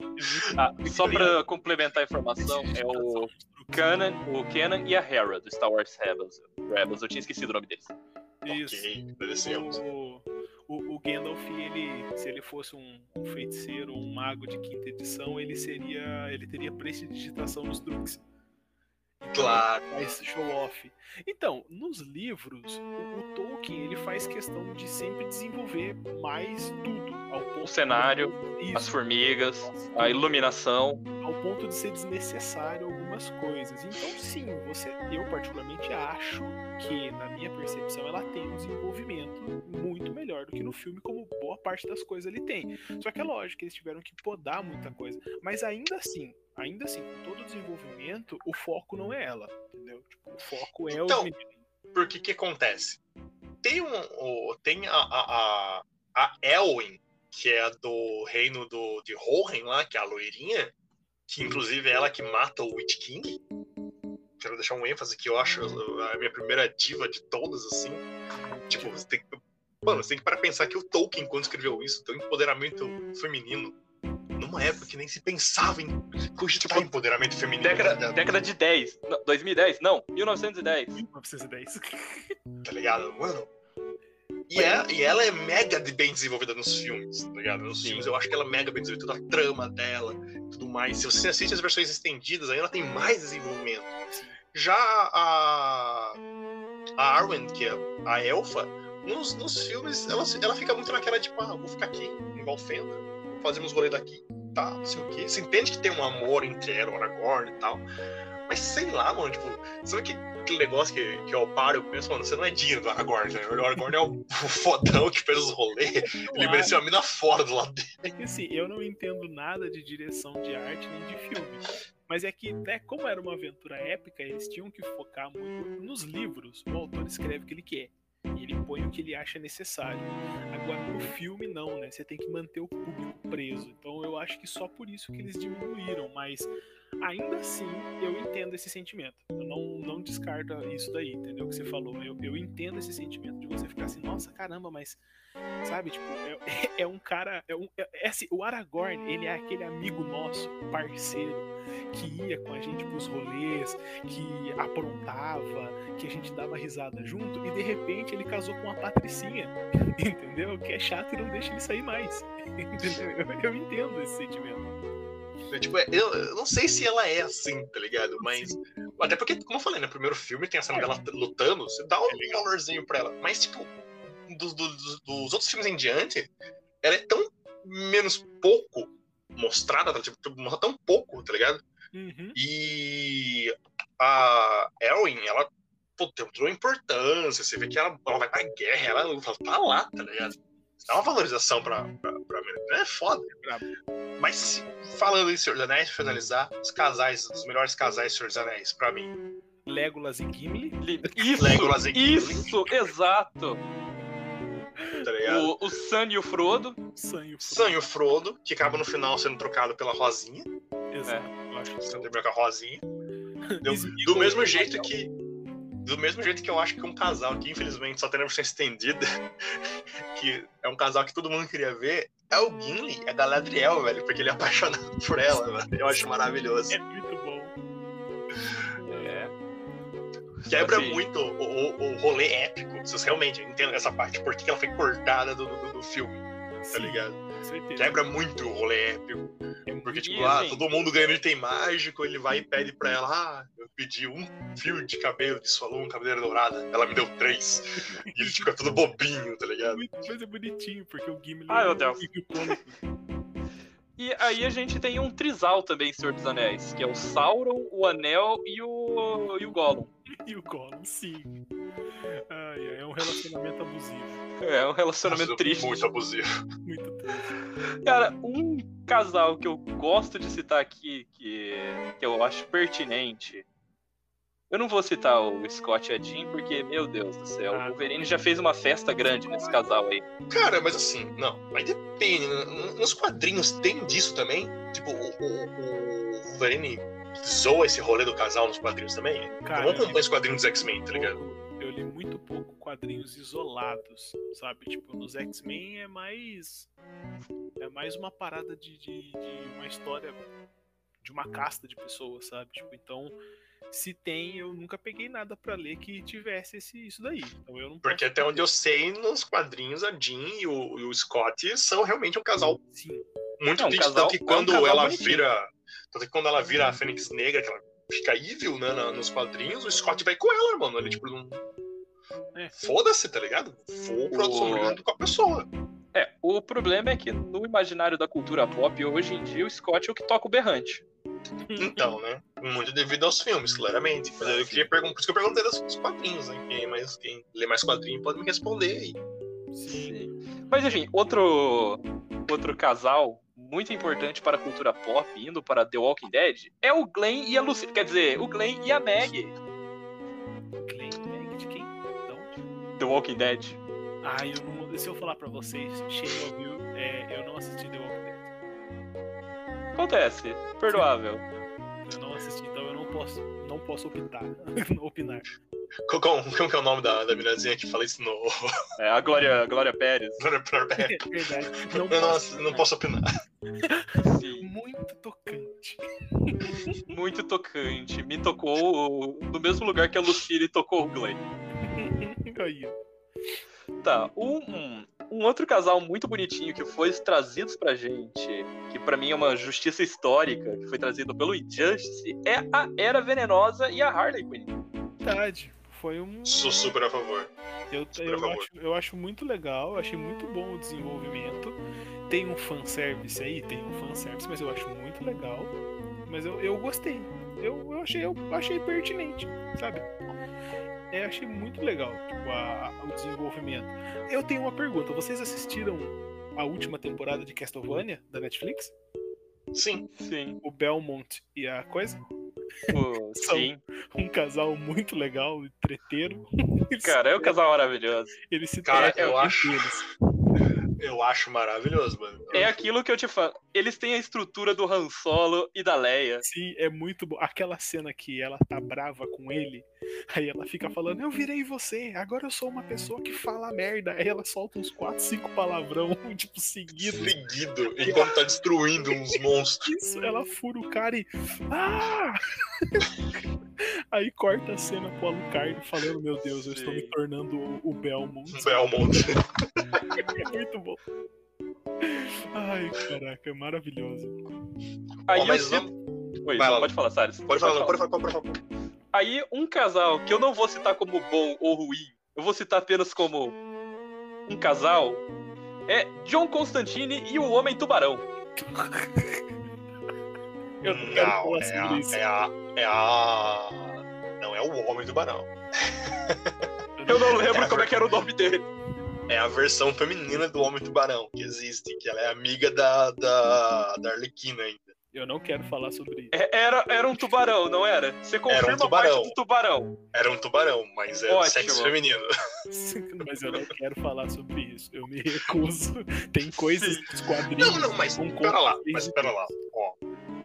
Ah, só pra complementar a informação, é o Kanan, o Kenan e a Hera, do Star Wars Rebels. Rebels, eu tinha esquecido o nome deles. Isso. Ok. O, o, o Gandalf, ele, se ele fosse um, um feiticeiro ou um mago de quinta edição, ele seria. ele teria prestidigitação nos truques. Claro. Faz show off. Então, nos livros, o, o Tolkien ele faz questão de sempre desenvolver mais tudo. Ao ponto O cenário, Isso, as formigas, Nossa, a iluminação. ao ponto de ser desnecessário algumas coisas. Então, sim, você, eu particularmente acho que, na minha percepção, ela tem um desenvolvimento muito melhor do que no filme, como boa parte das coisas ele tem. Só que é lógico que eles tiveram que podar muita coisa. Mas ainda assim, ainda assim, com todo o desenvolvimento, o foco não é ela, entendeu? Tipo, o foco é Então, os meninos. Porque que acontece? Tem um. o- tem a, a, a, a Elwin, que é a do reino do, de Hohen lá, que é a loirinha, que inclusive é ela que mata o Witch King. Quero deixar um ênfase que eu acho a minha primeira diva de todas, assim. Tipo, você tem que. Mano, você tem que parar pra pensar que o Tolkien, quando escreveu isso, tem um empoderamento feminino. Numa época que nem se pensava em cogitar empoderamento feminino. Década, ligado? década de 10. Não, 2010? Não, 1910. 1910. tá ligado? Mano. E, é, e ela é mega de bem desenvolvida nos filmes, tá ligado? Nos Sim. filmes eu acho que ela é mega bem desenvolvida, toda a trama dela, tudo mais. Se você assiste as versões estendidas, aí ela tem mais desenvolvimento. Já a. A Arwen, que é a elfa, nos, nos filmes ela, ela fica muito naquela tipo, ah, vou ficar aqui em Valfenda, vou fazer uns rolês daqui, tá, não sei o quê. Você entende que tem um amor entre ela, o Aragorn e tal. Mas sei lá, mano, tipo, sabe que, aquele negócio que, que eu paro e penso, mano, você não é digno do Aragorn, né? O Aragorn é o, o [laughs] fodão que fez os rolês, ele mereceu a mina fora do lado dele. É que assim, eu não entendo nada de direção de arte nem de filme. Mas é que, né, como era uma aventura épica, eles tinham que focar muito nos livros. O autor escreve o que ele quer. E ele põe o que ele acha necessário. Agora, no filme, não, né? Você tem que manter o público preso. Então, eu acho que só por isso que eles diminuíram. Mas, ainda assim, eu entendo esse sentimento. Eu não, não descarto isso daí, entendeu? O que você falou. Eu, eu entendo esse sentimento de você ficar assim, nossa, caramba, mas Sabe, tipo, é, [laughs] é um cara. É um, é, é assim, o Aragorn, ele é aquele amigo nosso, parceiro, que ia com a gente pros rolês, que aprontava, que a gente dava risada junto, e de repente ele casou com uma patricinha, [laughs] entendeu? Que é chato e não deixa ele sair mais. [laughs] Entendeu? Eu, eu entendo esse sentimento. Tipo, é, eu, eu não sei se ela é assim, tá ligado? Mas. Até porque, como eu falei, no primeiro filme tem a cena dela lutando, você dá um valorzinho pra ela. Mas, tipo, dos, outros filmes em diante, ela é tão menos pouco mostrada, tá? tipo, mostra tão pouco, tá ligado? Uhum. E a Elwin, ela pô, tem uma importância, você vê que ela, ela vai pra guerra, ela, ela tá lá, tá ligado? Dá uma valorização pra, pra, pra menina. É foda. Mas se- falando em Senhor dos Anéis, pra finalizar, os casais, os melhores casais Senhor dos Anéis, pra mim. Legolas e Gimli. Li- [laughs] Isso, Legolas e Gimli. isso, exato. Tá? O, o Sam e o Frodo. Sam e o Sam e o Frodo, que acaba no final sendo trocado pela Rosinha. Exato, eu acho que Você terminou com a Rosinha. [laughs] Do, Smeagol do mesmo e jeito que. Do mesmo jeito que eu acho que um casal que infelizmente só tem na versão estendida, [laughs] que é um casal que todo mundo queria ver, é o Gimli, é a Galadriel, velho, porque ele é apaixonado [laughs] por ela, velho. Eu acho maravilhoso. É muito bom. É. Quebra Assim, muito o, o, o rolê épico. Vocês realmente entendem essa parte, por que ela foi cortada do, do, do filme, tá Sim, ligado? com certeza. Quebra muito o rolê épico. É Porque, tipo, E, ah, assim- todo mundo ganhando item mágico, ele vai e pede pra ela, ah, pedi um fio de cabelo de sua lua, cabeleira dourada. Ela me deu três. E ele fica todo bobinho, tá ligado? Muito, mas é bonitinho, porque o Gimli é meu Deus. E aí a gente tem um trisal também, Senhor dos Anéis, que é o Sauron, o Anel e o, e o Gollum. [laughs] E o Gollum, sim. Ai, ai, é um relacionamento abusivo. É um relacionamento Nossa, triste. Muito abusivo. Muito triste. Cara, um casal que eu gosto de citar aqui, que, que eu acho pertinente. Eu não vou citar o Scott e a Jean, porque, meu Deus do céu, Ah. o Wolverine já fez uma festa grande nesse casal aí. Cara, mas assim, não, mas depende. N- Nos quadrinhos tem disso também. Tipo, o, o, o Wolverine zoa esse rolê do casal nos quadrinhos também. Cara, eu não acompanho os quadrinhos dos X-Men, tá ligado? eu li muito pouco quadrinhos isolados, sabe? Tipo, nos X-Men é mais. É mais uma parada de, de, de uma história de uma casta de pessoas, sabe? Tipo, então se tem, eu nunca peguei nada pra ler que tivesse esse, isso daí. Então eu não Porque até onde eu sei, nos quadrinhos, a Jean e o, e o Scott são realmente um casal Sim. muito É um nítido. casal- Tanto que é um quando ela bonitinho. vira. Tanto que quando ela vira a Fênix Negra, que ela fica evil, né, na- nos quadrinhos, o Scott vai com ela, mano. Ele, tipo, não. É. Foda-se, tá ligado? Vou pro O- sombrio junto com a pessoa. É, o problema é que no imaginário da cultura pop, hoje em dia, o Scott é o que toca o berrante. Então, né? Muito devido aos filmes, claramente. Mas eu queria perguntar. Por isso que eu perguntei dos quadrinhos, né? Quem, mais, quem lê mais quadrinhos pode me responder aí. Sim. Mas enfim, outro, outro casal muito importante para a cultura pop, indo para The Walking Dead, é o Glenn e a Lucy. Quer dizer, o Glenn e a Maggie. Glenn Mag de quem? Não. The Walking Dead. Ah, eu não. Se eu falar pra vocês, on you, é, eu não assisti The Walking Dead. Acontece, perdoável. Eu não assisti, então eu não posso, não posso [laughs] opinar. opinar. Qual, que é o nome da, da meninazinha que fala isso no. [laughs] É, a Glória, a Glória Pérez. no [laughs] É verdade. Não eu não, posso, não posso opinar. Sim, Muito tocante. muito tocante. Me tocou no mesmo lugar que a Lucille tocou o Glenn. Aí, ó. Tá, um, um, um outro casal muito bonitinho que foi trazido pra gente, que pra mim é uma justiça histórica, que foi trazido pelo Injustice, é a Era Venenosa e a Harley Quinn. Verdade. Foi um. Sou super a favor. Eu, Por eu, favor. acho, eu acho muito legal, achei muito bom o desenvolvimento. Tem um fanservice aí, tem um fanservice, mas eu acho muito legal. Mas eu, eu gostei. Eu, eu, achei, eu achei pertinente, sabe? É, achei muito legal tipo, a- a- o desenvolvimento. Eu tenho uma pergunta: vocês assistiram a última temporada de Castlevania da Netflix? Sim. Sim. O Belmont e a coisa? [laughs] São- sim. Um casal muito legal, treteiro. Cara, é um casal maravilhoso. eles se Cara, eu acho- eles. Eu acho maravilhoso, mano. É aquilo que eu te falo. Eles têm a estrutura do Han Solo e da Leia. Sim, é muito bom. Aquela cena que ela tá brava com ele, aí ela fica falando, eu virei você, agora eu sou uma pessoa que fala merda. Aí ela solta uns 4, 5 palavrão, [laughs] tipo, seguidos. Seguido, enquanto tá destruindo uns [laughs] monstros. Isso, ela fura o cara e. Ah! [laughs] Aí corta a cena pro Alucard falando, meu Deus, eu estou me tornando o, Belmont. Belmont. É muito bom. Ai, caraca, é maravilhoso. Aí mas vamos- Oi, Vai pode falar, Salles. Pode falar, não, pode falar, pode falar. Aí, um casal que eu não vou citar como bom ou ruim, eu vou citar apenas como um casal, é John Constantine e o Homem Tubarão. Eu não Não, é a, é a. É a. Não é o Homem do Barão. [laughs] Eu não lembro É, como é que era o nome dele. É a versão feminina do Homem Tubarão que existe, que ela é amiga da, da, da Arlequina ainda. Eu não quero falar sobre isso. É- Era, era um tubarão, não era? Você confirma a tubarão. parte do tubarão. Era um tubarão, mas é Ótimo. sexo feminino. [laughs] Mas eu não quero falar sobre isso. Eu me recuso. [laughs] Tem coisas dos quadrinhos. Não, não, mas com pera lá, mas pera lá, ó.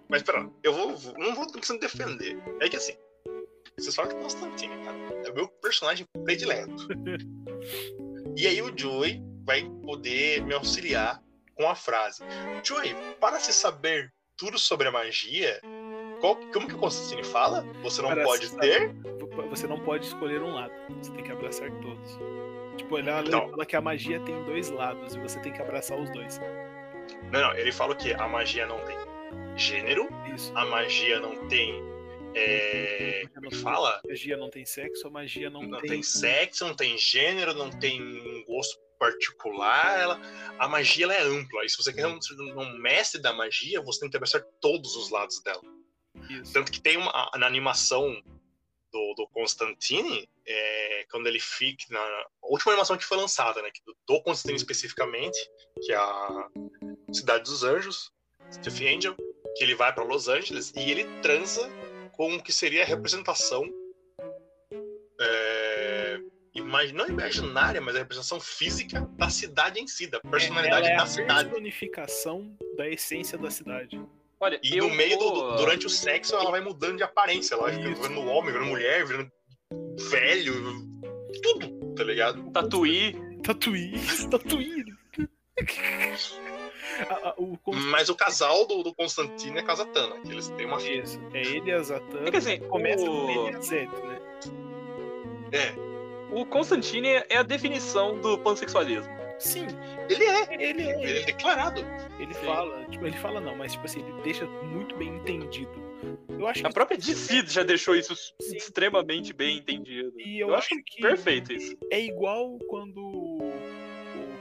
Mas pera lá, eu vou, vou- não vou precisando defender. É que assim, você fala que Constantine, cara, é o meu personagem predileto. [laughs] E aí o Joey vai poder me auxiliar com a frase: Joey, para se saber tudo sobre a magia, qual- como que o Constantine fala? Você não Para pode ter? Você não pode escolher um lado. Você tem que abraçar todos. Tipo, ele ela Não. fala que a magia tem dois lados e você tem que abraçar os dois. Não, não, ele fala que a magia não tem gênero, Isso. a magia não tem. É, é que fala? Magia não tem sexo, a magia não, não tem. tem sexo, não tem gênero, não tem um gosto particular. Ela, a magia ela é ampla. E se você quer ser um mestre da magia, você tem que abraçar todos os lados dela. Isso. Tanto que tem uma na animação do, do Constantine, é, quando ele fica na última animação que foi lançada, né, do, do Constantine especificamente, que é a Cidade dos Anjos, Stephen Angel, que ele vai para Los Angeles e ele transa com o que seria a representação é, imag- não imaginária, mas a representação física da cidade em si, da personalidade Ela é da a cidade. personificação da essência da cidade. Olha, E no meio do, vou- do- durante o sexo, ela vai mudando de aparência. Ela vai virando homem, virando mulher, virando velho, tudo, tá ligado? Tatuí. Tatuí, [laughs] tatuí. A- a- o Constantine Mas o casal do, do Constantino é Casatana, que eles têm uma filha. Isso, é ele e a Zatanna. É que assim, começa o- com ele e a Zed, né? É, O Constantine é a definição do pansexualismo. Sim, ele é. ele é. Ele é declarado. Ele Sim. fala, tipo, ele fala não, mas tipo assim, ele deixa muito bem entendido. Eu acho A que própria DC já deixou isso Sim. extremamente bem entendido. E eu, Eu acho, acho que Perfeito isso. é igual quando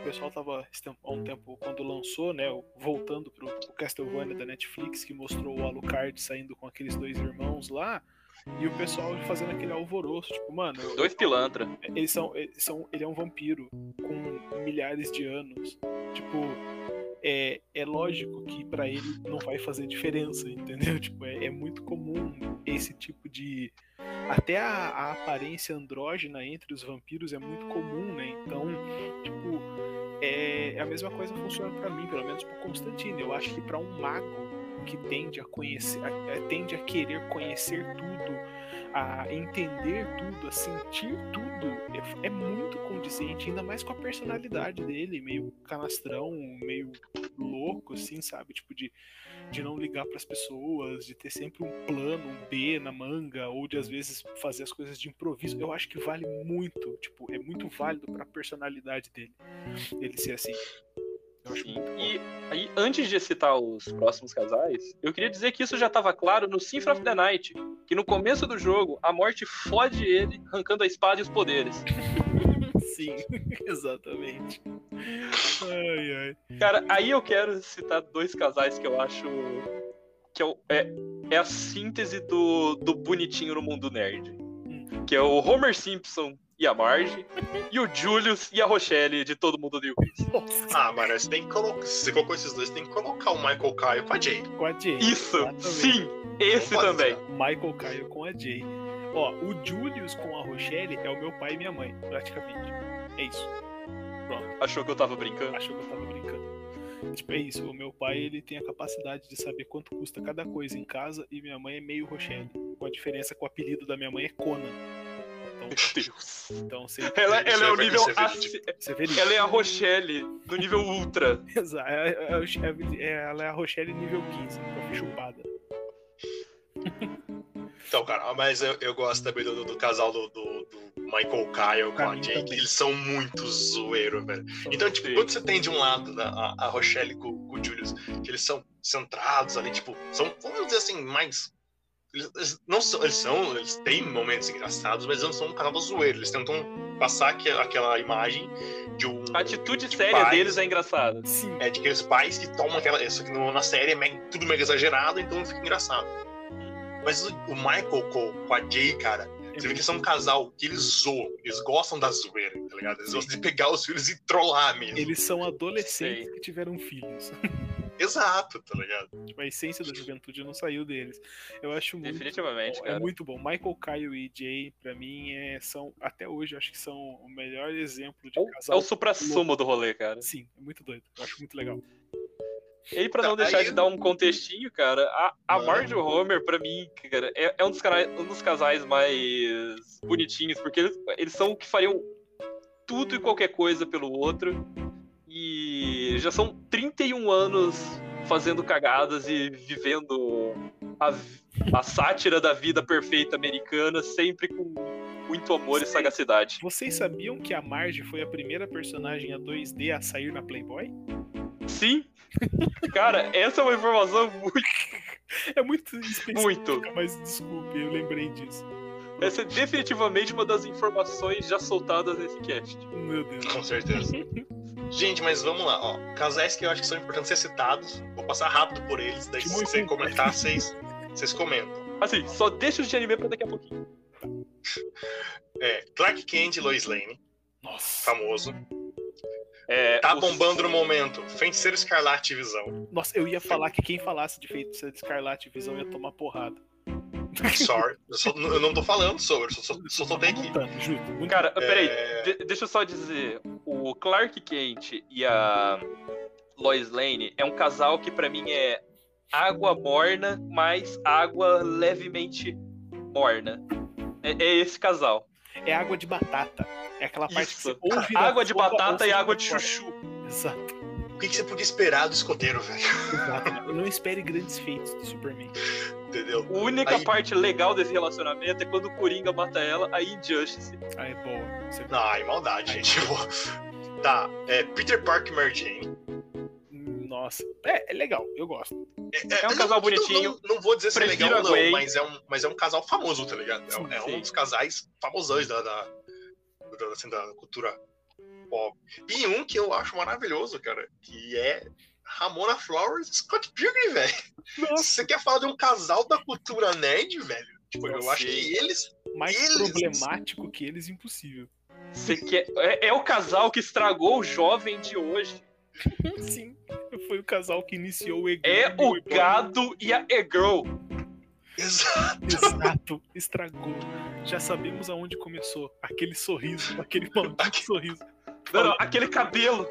pessoal tava há um tempo quando lançou, né, voltando pro, pro Castlevania da Netflix que mostrou o Alucard saindo com aqueles dois irmãos lá. E o pessoal fazendo aquele alvoroço, tipo, mano, Dois pilantra. eles são, eles são, ele é um vampiro com milhares de anos. Tipo, é, é lógico que pra ele não vai fazer diferença, entendeu? [laughs] Tipo, é, é muito comum esse tipo de. Até a, a aparência andrógena entre os vampiros é muito comum, né? Então, tipo, é, a mesma coisa funciona pra mim, pelo menos pro Constantino. Eu acho que pra um mago que tende a conhecer, a- a- tende a querer conhecer tudo, a entender tudo, a sentir tudo, é, é muito condizente, ainda mais com a personalidade dele, meio canastrão, meio louco, assim, sabe? Tipo, de, de não ligar pras pessoas, de ter sempre um plano, um B na manga, ou de às vezes fazer as coisas de improviso. Eu acho que vale muito, tipo, é muito válido pra personalidade dele, ele ser assim. E aí, antes de citar os próximos casais, eu queria dizer que isso já estava claro no Symphony of the Night, que no começo do jogo, a morte fode ele, arrancando a espada e os poderes. [laughs] Sim, [laughs] exatamente. Ai, ai. Cara, aí eu quero citar dois casais que eu acho que é, é, é a síntese do, do bonitinho no mundo nerd. Que é o Homer Simpson e a Marge, e o Julius e a Rochelle de Todo Mundo Deu Chris. Nossa, Ah, mano, você tem que colocar. Se você colocou esses dois, tem que colocar o Michael Caio com a Jay. com a Jay. Isso, exatamente. sim, esse também. Michael Caio com a Jay. Ó, o Julius com a Rochelle é o meu pai e minha mãe, praticamente. É isso. Achou que eu tava brincando? Achou que eu tava brincando. Tipo, é isso. O meu pai, ele tem a capacidade de saber quanto custa cada coisa em casa e minha mãe é meio Rochelle. Com a diferença que o apelido da minha mãe é Conan. Meu Deus. Então, você, Ela, ela [laughs] é é o nível. verídico. Ela é a Rochelle no nível ultra. Exato. É- é- é- é- Ela é a Rochelle nível 15, com a chupada. Então, cara, mas eu, eu gosto também do, do casal do, do, do Michael Kyle com a também. eles são muito zoeiro, velho. Então, tipo, quando você tem de um lado né, a, a Rochelle com, com o Julius, que eles são centrados ali, tipo, são, vamos dizer assim, mais. Eles, eles não são, eles são, eles têm momentos engraçados, mas eles não são um canal zoeiro. Eles tentam passar aque- aquela imagem de um. A atitude de séria pais, deles é engraçada. Sim. É, de aqueles pais que tomam aquela. Isso aqui no- na série é mega- tudo mega exagerado, então fica engraçado. Mas o, Michael com, com a Jay, cara, você vê que eles são um casal que eles zoam, eles gostam da zoeira, tá ligado? Eles gostam de pegar os filhos e trollar mesmo. Eles são adolescentes Sei. que tiveram filhos. [laughs] Exato, tá ligado? Tipo, a essência da juventude não saiu deles. Eu acho muito Definitivamente, bom. É cara. muito bom. Michael, Caio e Jay, pra mim, é, são, até hoje, acho que são o melhor exemplo de É casal. É o supra-sumo do rolê, cara. Sim, é muito doido. Eu acho muito legal. E aí, pra não Tá, deixar de dar um contextinho, cara, a, a. Marge e Homer, pra mim, cara, é, é um, dos canais, um dos casais mais bonitinhos, porque eles, eles são o que fariam tudo e qualquer coisa pelo outro. Já são 31 anos fazendo cagadas e vivendo a, a sátira da vida perfeita americana, sempre com muito amor e sagacidade. Vocês sabiam que a Marge foi a primeira personagem a 2D a sair na Playboy? Sim! Cara, essa é uma informação muito. [laughs] É muito específica, Muito. mas desculpe, eu lembrei disso. Essa é definitivamente uma das informações já soltadas nesse cast. Meu Deus. Com certeza. Gente, mas vamos lá, ó. Casais que eu acho que são importantes ser citados. Vou passar rápido por eles, daí se vocês comentar, vocês, vocês comentam. Assim, só deixa os de anime pra daqui a pouquinho. É, Clark Kent e Lois Lane, Nossa. famoso. É, Tá os- bombando no momento. Feiticeiro Escarlate e Visão. Nossa, eu ia falar que quem falasse de feiticeiro de Escarlate e Visão ia tomar porrada. Sorry. Eu, só- eu não tô falando sobre, só, só, só soltei aqui. Cara, peraí, É, de- deixa eu só dizer. O Clark Kent e a Lois Lane é um casal que pra mim é água morna mais água levemente morna. É, é esse casal. É água de batata. É aquela parte Isso. que você ouve Água de batata e água de chuchu. Exato. O que, que você podia esperar do escoteiro, velho? Exato. Não espere grandes feitos de Superman. Entendeu? A única Aí- parte legal desse relacionamento é quando o Coringa mata ela, aí Injustice. Ah, é boa. Você... Não, é maldade, gente. Eu vou- Tá, é Peter Parker e Mary Jane. Nossa. É, é legal, eu gosto. É um eu casal não- bonitinho. Não, não vou dizer se é legal ou não, mas é, um, mas é um casal famoso, tá ligado? É, Sim, é sim. um dos casais famosões da, da, da, assim, da cultura pop. E um que eu acho maravilhoso, cara, que é Ramona Flowers e Scott Pilgrim, velho. Você quer falar de um casal da cultura nerd, velho, tipo, eu Nossa, acho que eles. Mais Eles- problemático que eles, impossível. Você quer... é, é o casal que estragou o jovem de hoje. [laughs] Sim. Foi o casal que iniciou o É E-Girl. o gado e a E-Girl. Exato. Exato, estragou. Já sabemos aonde começou. Aquele sorriso, aquele maldito sorriso. Não, não, aquele cabelo.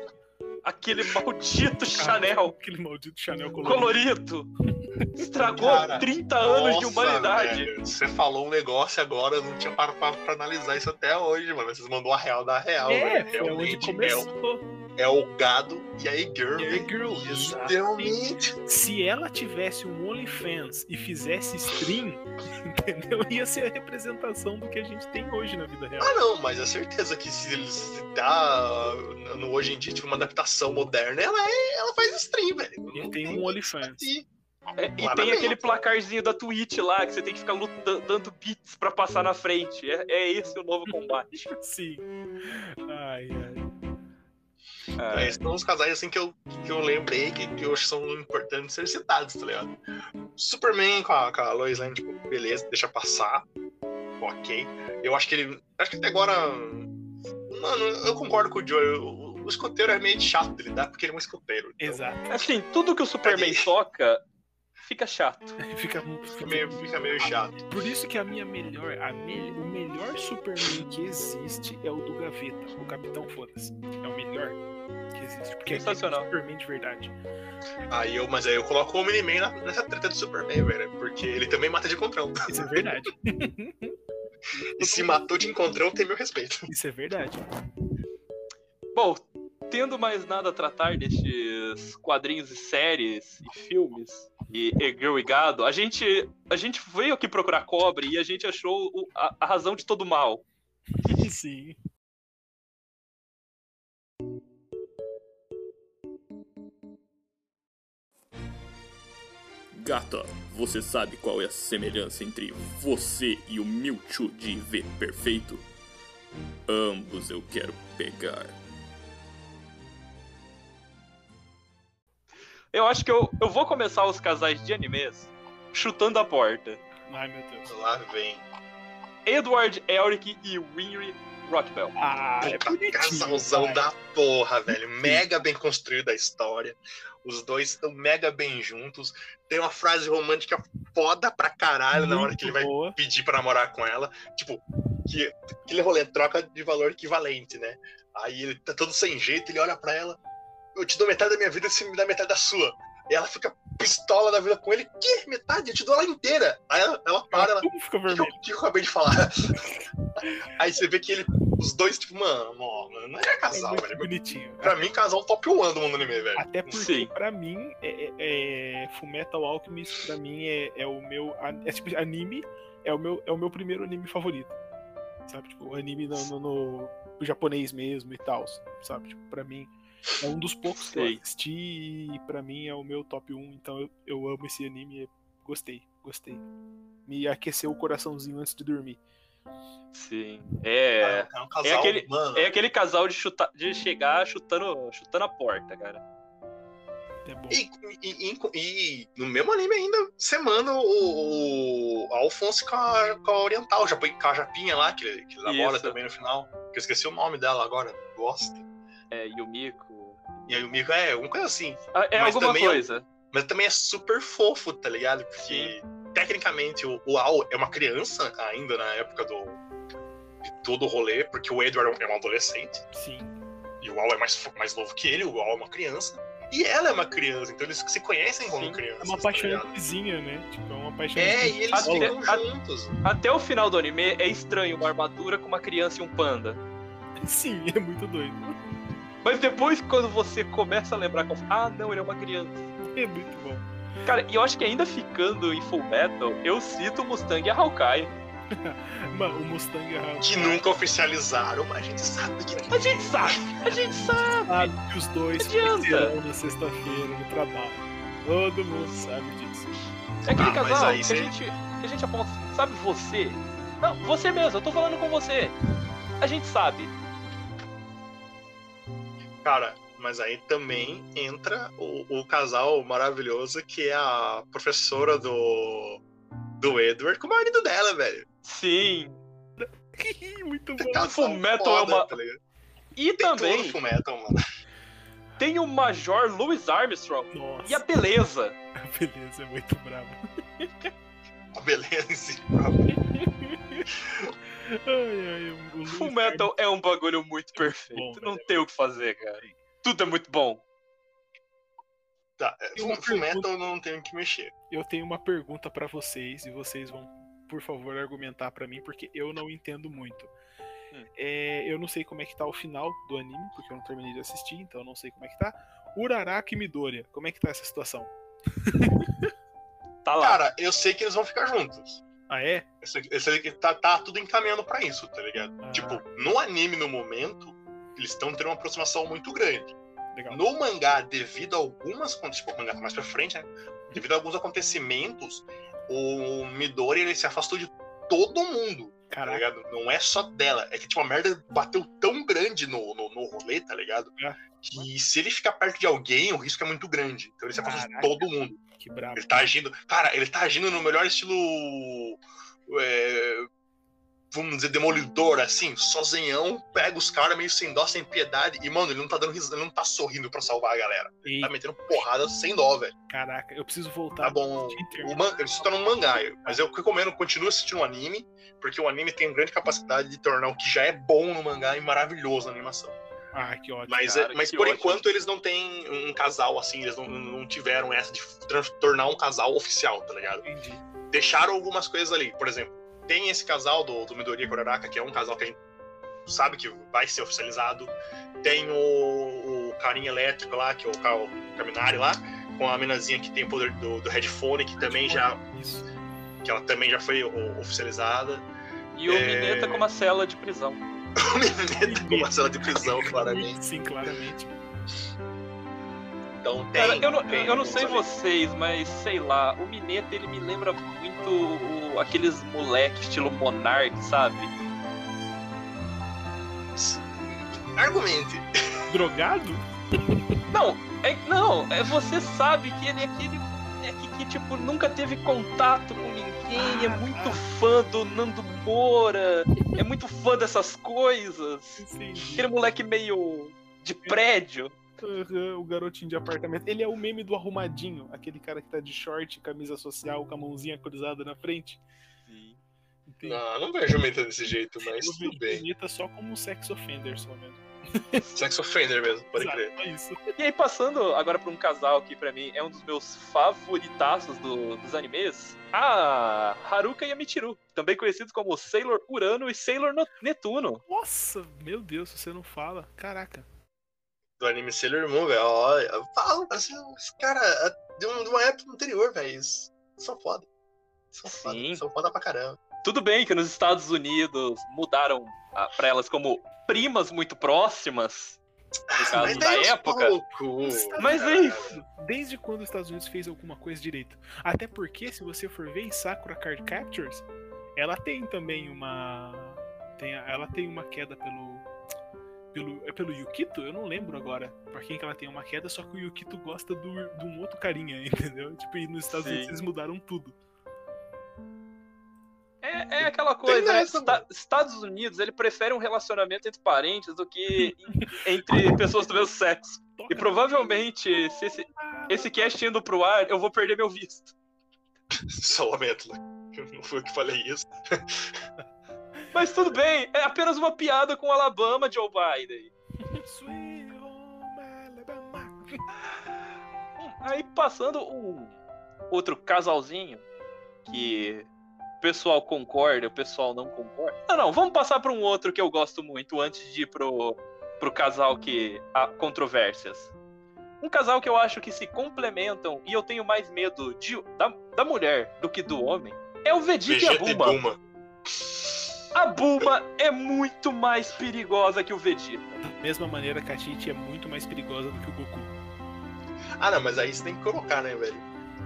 Aquele maldito Chanel Aquele maldito Chanel colorido. colorido. Estragou Cara, 30 anos de Nossa, humanidade. velho, Você falou um negócio agora, eu não tinha parado pra, pra analisar isso até hoje, mano. Vocês mandou a real da real, É, velho. foi onde Realmente, é, começou. É o gado e a E-Girl. E a velho. E-Girl, Literalmente. Se ela tivesse um OnlyFans e fizesse stream, [laughs] entendeu? Ia ser a representação do que a gente tem hoje na vida real. Ah, não, mas é certeza que se eles se dá no hoje em dia, tipo, uma adaptação moderna, ela, é, ela faz stream, velho. E tem um OnlyFans. E- É, e tem aquele placarzinho da Twitch lá que você tem que ficar lutando, dando bits pra passar na frente. É, é esse o novo combate. [laughs] Sim. Ai, ai. É, são os casais assim que eu, que eu lembrei que, que eu acho são importantes ser citados, tá ligado? Superman com a, com a Lois Lane, tipo, beleza, deixa passar. Ok. Eu acho que ele. Acho que até agora. Mano, eu concordo com o Joe. O, o escoteiro é meio chato de lidar porque ele é um escoteiro. Então, Exato. Assim, tudo que o Superman Cadê? toca fica chato. [laughs] Fica, Fica fica meio, fica meio chato. Por isso que a minha melhor, a me- o melhor Superman que existe é o do Gaveta, o Capitão Foda-se. É o melhor que existe. Porque é Sensacional. Superman de verdade. Aí eu, mas aí eu coloco o Omni-Man nessa treta do Superman, velho. Porque ele também mata de encontrão. [laughs] Isso é verdade. E se matou de encontrão, tem meu respeito. Isso é verdade. Bom, tendo mais nada a tratar destes quadrinhos e séries e filmes e E-Girl e Gado, a gente, a gente veio aqui procurar cobre e a gente achou o- a, a razão de todo mal. [laughs] Sim. Gata, você sabe qual é a semelhança entre você e o Mewtwo de IV perfeito? Ambos eu quero pegar. Eu acho que eu, eu vou começar os casais de animes chutando a porta. Ai, meu Deus. Lá vem. Edward Elric e Winry Rockbell. Ah, é bonitinho. casalzão da porra, velho. Mega bem construída a história. Os dois estão mega bem juntos. Tem uma frase romântica foda pra caralho na hora que ele vai Muito boa. pedir pra namorar com ela. Tipo, que aquele rolê troca de valor equivalente, né? Aí ele tá todo sem jeito, ele olha pra ela. Eu te dou metade da minha vida se me dá metade da sua. E ela fica pistola da vida com ele. Que metade? Eu te dou ela inteira. Aí ela, ela para, ela. Fica O que, eu- vermelho. o que eu acabei de falar? [laughs] Aí você vê que ele, os dois, tipo, mano, mano, não é É casal, muito velho. bonitinho. Pra mim, casal top 1 do mundo anime, velho. Até porque, Sim. pra mim, é, é, é Fullmetal Alchemist, pra mim, é, é o meu. É tipo, anime é o meu, é o meu primeiro anime favorito. Sabe? Tipo, o anime no, no- no- no japonês mesmo e tal. Sabe? Tipo, pra mim, é um dos poucos que eu assisti e pra mim é o meu top 1. Então eu, eu amo esse anime e gostei, gostei. Me aqueceu o coraçãozinho antes de dormir. Sim. É. É um casal, É aquele- mano. É aquele casal de, chutar, de chegar chutando, chutando a porta, cara. É bom. E, e- e- e no mesmo anime ainda, semana o, o Alphonse com a, com a Oriental, já com a Japinha lá, que, que namora Isso. também no final. Que eu esqueci o nome dela agora, gosta. É, Yumiko. E aí o Mico é uma coisa assim. Ah, É Mas alguma também é- coisa. Mas também é super fofo, tá ligado? Porque tecnicamente o, o Al é uma criança ainda na época do de todo o rolê, porque o Edward é um adolescente Sim. e o Al é mais, mais novo que ele, o Al é uma criança. E ela é uma criança, então eles se conhecem como Sim, é crianças. É uma tá paixão ligado? vizinha, né? Tipo, é uma paixão É, e eles Até- ficam a- juntos. Até o final do anime é estranho uma armadura com uma criança e um panda. Sim, é muito doido. Mas depois, quando você começa a lembrar, como, ah, não, ele é uma criança. É muito bom. Cara, e eu acho que ainda ficando em Full Metal, eu cito o Mustang e a Hawkeye. [laughs] Mano, o Mustang é Que nunca oficializaram, mas a gente sabe que A gente sabe, a gente sabe. sabe que os dois Adianta. conhecerão na sexta-feira no trabalho. Todo mundo sabe disso. É aquele Ah, casal aí que, cê- a gente, que a gente aponta, sabe você? Não, você mesmo, eu tô falando com você. A gente sabe. Cara, mas aí também entra o, o casal maravilhoso que é a professora do. do Edward com o marido dela, velho. Sim. [laughs] muito bom. Fullmetal é uma- tá? E Tem também todo Fullmetal, mano. tem o Major Louis Armstrong Nossa, e a beleza. beleza, é muito brabo. A beleza em si própria. Ai, ai, Full Metal é um bagulho muito perfeito. bom, Não velho. tem o que fazer, cara. Tudo é muito bom. Tá, uma Full, Fullmetal não tem o que mexer. Eu tenho uma pergunta pra vocês e vocês vão, por favor, argumentar pra mim, porque eu não entendo muito. Hum. É, eu não sei como é que tá o final do anime, porque eu não terminei de assistir, então eu não sei como é que tá. Uraraka e Midoriya, como é que tá essa situação? [laughs] Tá lá. Cara, eu sei que eles vão ficar juntos. Ah, é? Sei que tá, tá tudo encaminhando pra isso, tá ligado? Ah. Tipo, no anime, no momento, eles estão tendo uma aproximação muito grande. Legal. No mangá, devido a algumas. Tipo, o mangá tá mais pra frente, né? Devido a alguns acontecimentos, o Midori ele se afastou de todo mundo, tá Caraca, ligado? Não é só dela. É que, tipo, a merda bateu tão grande no, no, no rolê, tá ligado? É. Que se ele ficar perto de alguém, o risco é muito grande. Então ele se afastou de todo mundo. Que brabo. Ele tá agindo. Cara, ele tá agindo no melhor estilo. é, vamos dizer, demolidor, assim, sozinhão, pega os caras meio sem dó, sem piedade. E, mano, ele não tá dando risada, ele não tá sorrindo pra salvar a galera. Ei, Tá metendo porrada sem dó, velho. caraca, eu preciso voltar. Tá bom. O man... Ele se torna um mangá, mas eu recomendo, continue assistindo o anime, porque o anime tem grande capacidade de tornar o que já é bom no mangá e maravilhoso na animação. Ah, que ótimo. Mas, cara, mas que por ótimo. enquanto eles não têm um casal assim, eles não, não tiveram essa de tornar um casal oficial, tá ligado? Entendi. deixaram algumas coisas ali. Por exemplo, tem esse casal do, do Midoriya e Kuraraka, que é um casal que a gente sabe que vai ser oficializado. Tem o, o carinha elétrico lá, que é o, Ka- o Kaminari lá, com a menazinha que tem o poder do, do headphone, que também já, Isso. que ela também já foi o- oficializada. E o É. Mineta com uma cela de prisão. O Mineta com uma cela de prisão, claramente. [laughs] Sim, claramente. Então tem. Cara, eu não, tem eu não sei ali. vocês, mas sei lá, o Mineta ele me lembra muito o- aqueles moleque estilo Monark, sabe? Argumente. Drogado? Não, é, não, é você sabe que ele é aquele moleque que, tipo, nunca teve contato com ninguém, é Ah, muito ah. fã do Nando Moura, é muito fã dessas coisas. Entendi. Aquele moleque meio de prédio. Aham, o garotinho de apartamento. Ele é o meme do arrumadinho, aquele cara que tá de short, camisa social, com a mãozinha cruzada na frente. Entendi. Não, não vejo o Mineta desse jeito, mas Eu tudo bem. bonita só como um sex offender, só mesmo. Sex offender mesmo, pode Exato, crer. é isso. E aí, passando agora pra um casal que pra mim é um dos meus favoritaços do- dos animes, a Haruka e a Michiru, também conhecidos como Sailor Urano e Sailor No- Netuno. Nossa, meu Deus, você não fala. Caraca. do anime Sailor Moon, velho. Olha, fala, assim, os caras de, um- de uma época anterior, velho. São foda. São Sim. foda. São foda pra caramba. Tudo bem que nos Estados Unidos mudaram pra elas como primas muito próximas, no caso da época. Mas é isso. Desde quando os Estados Unidos fez alguma coisa direito? Até porque, se você for ver em Sakura Card Captures, ela tem também uma. Tem, ela tem uma queda pelo. Pelo, é pelo Yukito? Eu não lembro agora pra quem que ela tem uma queda, só que o Yukito gosta do, de um outro carinha, [laughs] entendeu? Tipo, e nos Estados Sim. Unidos eles mudaram tudo. É, é aquela coisa, né? Esta- Estados Unidos, ele prefere um relacionamento entre parentes do que entre [laughs] pessoas do mesmo sexo. E provavelmente, se esse, esse cast indo pro ar, eu vou perder meu visto. [laughs] Só lamento, né? Não fui eu que falei isso. [laughs] Mas tudo bem, é apenas uma piada com Alabama, Joe Biden. Sweet home Alabama. Hum, Aí passando um outro casalzinho que o pessoal concorda, o pessoal não concorda. Não, não, vamos passar para um outro que eu gosto muito antes de ir pro pro casal que há controvérsias. Um casal que eu acho que se complementam e eu tenho mais medo de, da, da mulher do que do homem é o Vegeta, e a e Bulma. Bulma. A Bulma é muito mais perigosa que o Vegeta. Da mesma maneira que a Titi é muito mais perigosa do que o Goku. Ah, não, mas aí você tem que colocar, né, velho?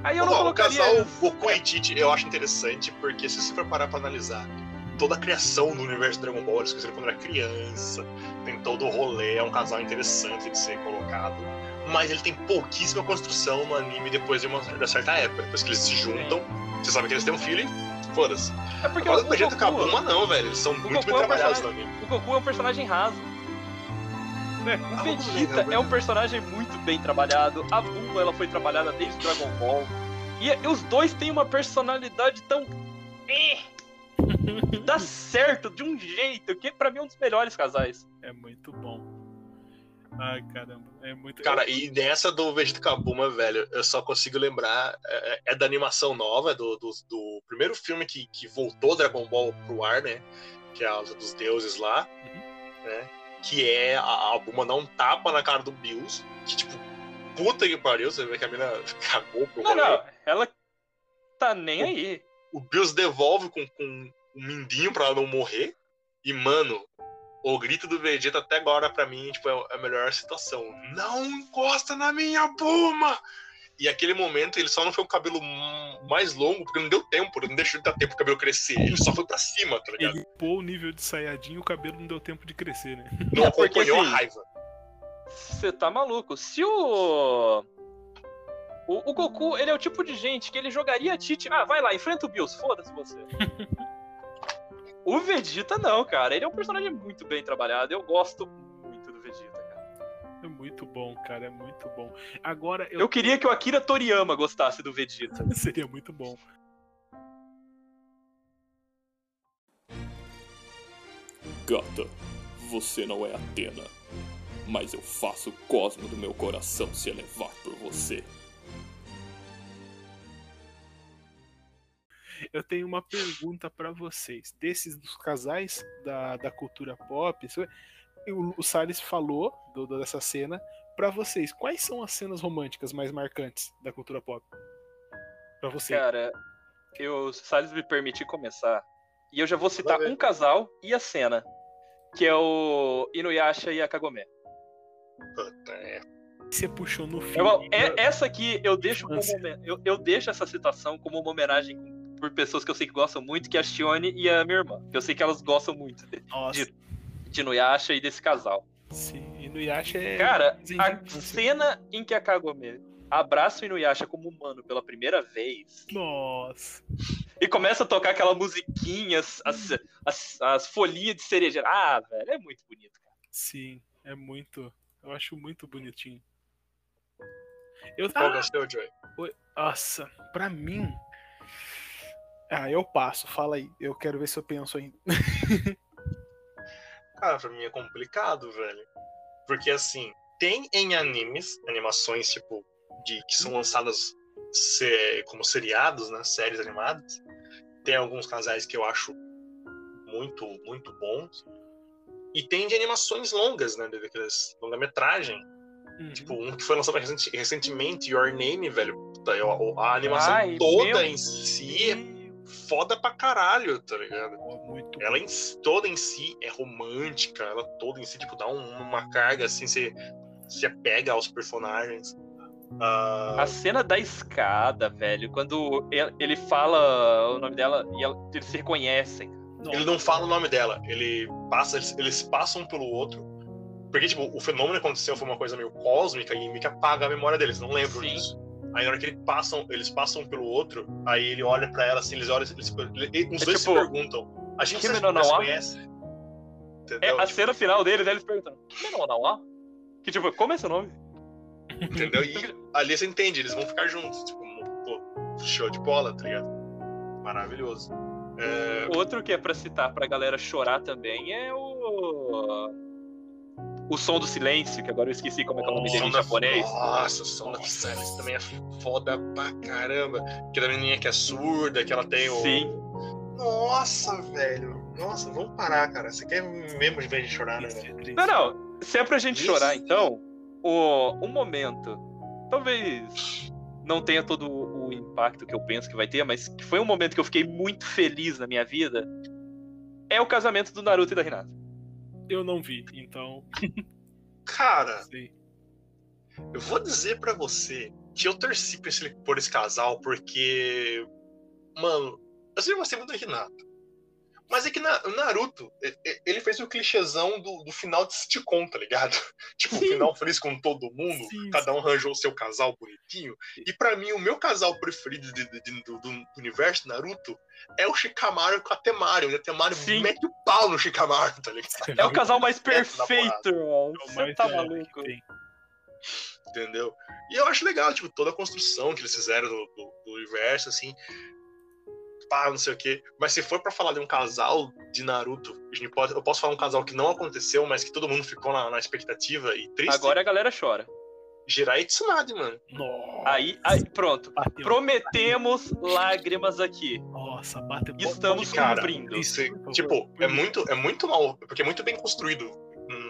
Aí eu não Ó, o colocaria. casal Goku e Titi eu acho interessante, porque se você for parar pra analisar toda a criação do universo Dragon Ball, eles fizeram quando era criança, tem todo o rolê, é um casal interessante de ser colocado. Mas ele tem pouquíssima construção no anime depois de uma de certa época. Depois que eles se juntam, você sabe que eles têm um filho e foda-se. É porque Agora o, o Vegeta Goku, Bulma não, velho. Eles são muito Goku bem é um trabalhados no anime. o Goku é um personagem raso. Né? O Ah, Vegeta ver, é um personagem muito bem trabalhado. A Bulma ela foi trabalhada desde Dragon Ball. E, e os dois têm uma personalidade tão. [laughs] Dá certo de um jeito que pra mim é um dos melhores casais. É muito bom. Ai, caramba. É muito. Cara, e nessa do Vegeta com a Bulma, velho, eu só consigo lembrar. É, é da animação nova, é do, do, do primeiro filme que, que voltou Dragon Ball pro ar, né? Que é a Luta dos Deuses lá, né? Que é a, a dar um tapa na cara do Bills. Que tipo, puta que pariu, você vê que a mina [laughs] cagou pro Não, rolê. não, ela tá nem aí. O Bills devolve com, com um mindinho pra ela não morrer. E, mano, o grito do Vegeta até agora, pra mim, tipo, é a melhor situação. Não encosta na minha Bulma! E aquele momento ele só não foi com o cabelo mais longo, porque não deu tempo, não deixou de dar tempo pro cabelo crescer. Ele só foi pra cima, tá ligado? Ele pôs o nível de Saiyajin e o cabelo não deu tempo de crescer, né? Não É, porque, acompanhou a assim, raiva. Você tá maluco. Se o. O, o Goku, ele é o tipo de gente que ele jogaria a Tite. Ah, vai lá, enfrenta o Bills, foda-se você. [laughs] o Vegeta não, cara. Ele é um personagem muito bem trabalhado. Eu gosto muito do Vegeta, cara. É muito bom, cara. É muito bom. Agora eu. Eu queria que o Akira Toriyama gostasse do Vegeta. [laughs] Seria muito bom. Gata, você não é Atena, mas eu faço o cosmo do meu coração se elevar por você. Eu tenho uma pergunta pra vocês. Desses dos casais da, da cultura pop, isso- o, o Salles falou do, dessa cena. Pra vocês, quais são as cenas românticas mais marcantes da cultura pop? Pra você. Cara, eu, se Salles me permitir começar, e eu já vou citar um casal e a cena, que é o Inuyasha e a Kagome. Puta, é. Você puxou no filme. Eu- é- essa aqui eu deixo como eu, eu deixo essa situação como uma homenagem por pessoas que eu sei que gostam muito, que é a Shione e a minha irmã. que Eu sei que elas gostam muito de, Nossa, de- de Inuyasha e desse casal. sim. E no Yasha é. Cara, a infância. cena em que a Kagome abraça o Inuyasha como humano pela primeira vez Nossa. e começa a tocar aquela musiquinha, as, as, as, as folhinhas de cerejeira. Ah, velho, é muito bonito, cara. Sim, é muito. Eu acho muito bonitinho. Eu, Qual ah, é o seu, Joey? nossa, pra mim. Ah, eu passo, fala aí. Eu quero ver se eu penso ainda. [laughs] Cara, pra mim é complicado, velho. Porque assim, tem em animes, animações tipo, de, que são lançadas se- como seriados, né? Séries animadas. Tem alguns casais que eu acho muito, muito bons. E tem de animações longas, né? Daquelas longa-metragem. Uhum. Tipo, um que foi lançado recentemente, Your Name, velho. Puta, A animação Ai, toda em si é foda pra caralho, tá ligado? Muito Ela em, toda em si é romântica, ela toda em si, tipo, dá um- uma carga, assim, você se apega aos personagens. Ah, A cena da escada, velho, quando ele- ele fala o nome dela e ela- eles se reconhecem. Nossa, ele não fala o nome dela, ele passa, eles, eles passam um pelo outro. Porque, tipo, o fenômeno que aconteceu foi uma coisa meio cósmica e meio que apaga a memória deles, não lembram Sim. disso. Aí na hora que eles passam, eles passam um pelo outro, aí ele olha pra ela assim, eles olham, eles, ele- os É dois tipo, se perguntam. A gente Nawa? conhece. É a cena final deles, eles perguntando: Como é não, não? Que tipo, como é seu nome? Entendeu? E ali você entende, eles vão ficar juntos. Tipo, pô, show de bola, tá ligado? Maravilhoso. É, Outro que é pra citar pra galera chorar também é o. O som do silêncio, que agora eu esqueci como é que é o nome dele em da- japonês. Nossa, o som da Silence também é foda pra caramba. Que da menininha que é surda, que ela tem o. Sim. Nossa, velho. Nossa, vamos parar, cara. Você quer mesmo de vez de chorar, né? velho? Não, não. Se é pra gente Isso. chorar, então, o, o momento, talvez não tenha todo o, impacto que eu penso que vai ter, mas que foi um momento que eu fiquei muito feliz na minha vida, é o casamento do Naruto e da Hinata. Eu não vi, então. Cara, [laughs] Sei. eu vou dizer pra você que eu torci por esse, por esse casal porque. Mano, eu sempre gostei muito do Renato. Mas é que na, o Naruto, e- e- ele fez o clichêzão do, do final de sitcom, tá ligado? [laughs] Tipo, o Sim. final feliz com todo mundo, Sim, cada um arranjou o seu casal bonitinho. E pra mim, o meu casal preferido de- de- de- do, do universo Naruto é o Shikamaru com a Temari. onde A Temari Sim. mete o pau no Shikamaru, tá ligado? É o casal mais da perfeito, mano. É o Você tá maluco? entendeu? E eu acho legal, tipo, toda a construção que eles fizeram do, do- do universo, assim, pá, não sei o quê. Mas se for pra falar de um casal de Naruto, pode, eu posso falar um casal que não aconteceu, mas que todo mundo ficou na, na expectativa e triste. Agora a galera chora. Jirai e Tsunade, mano. Nossa, Aí, aí pronto. bateu. Prometemos lágrimas aqui. Nossa, bateu. Estamos Cara, cumprindo. isso, tipo, Por é muito, é muito mal, porque é muito bem construído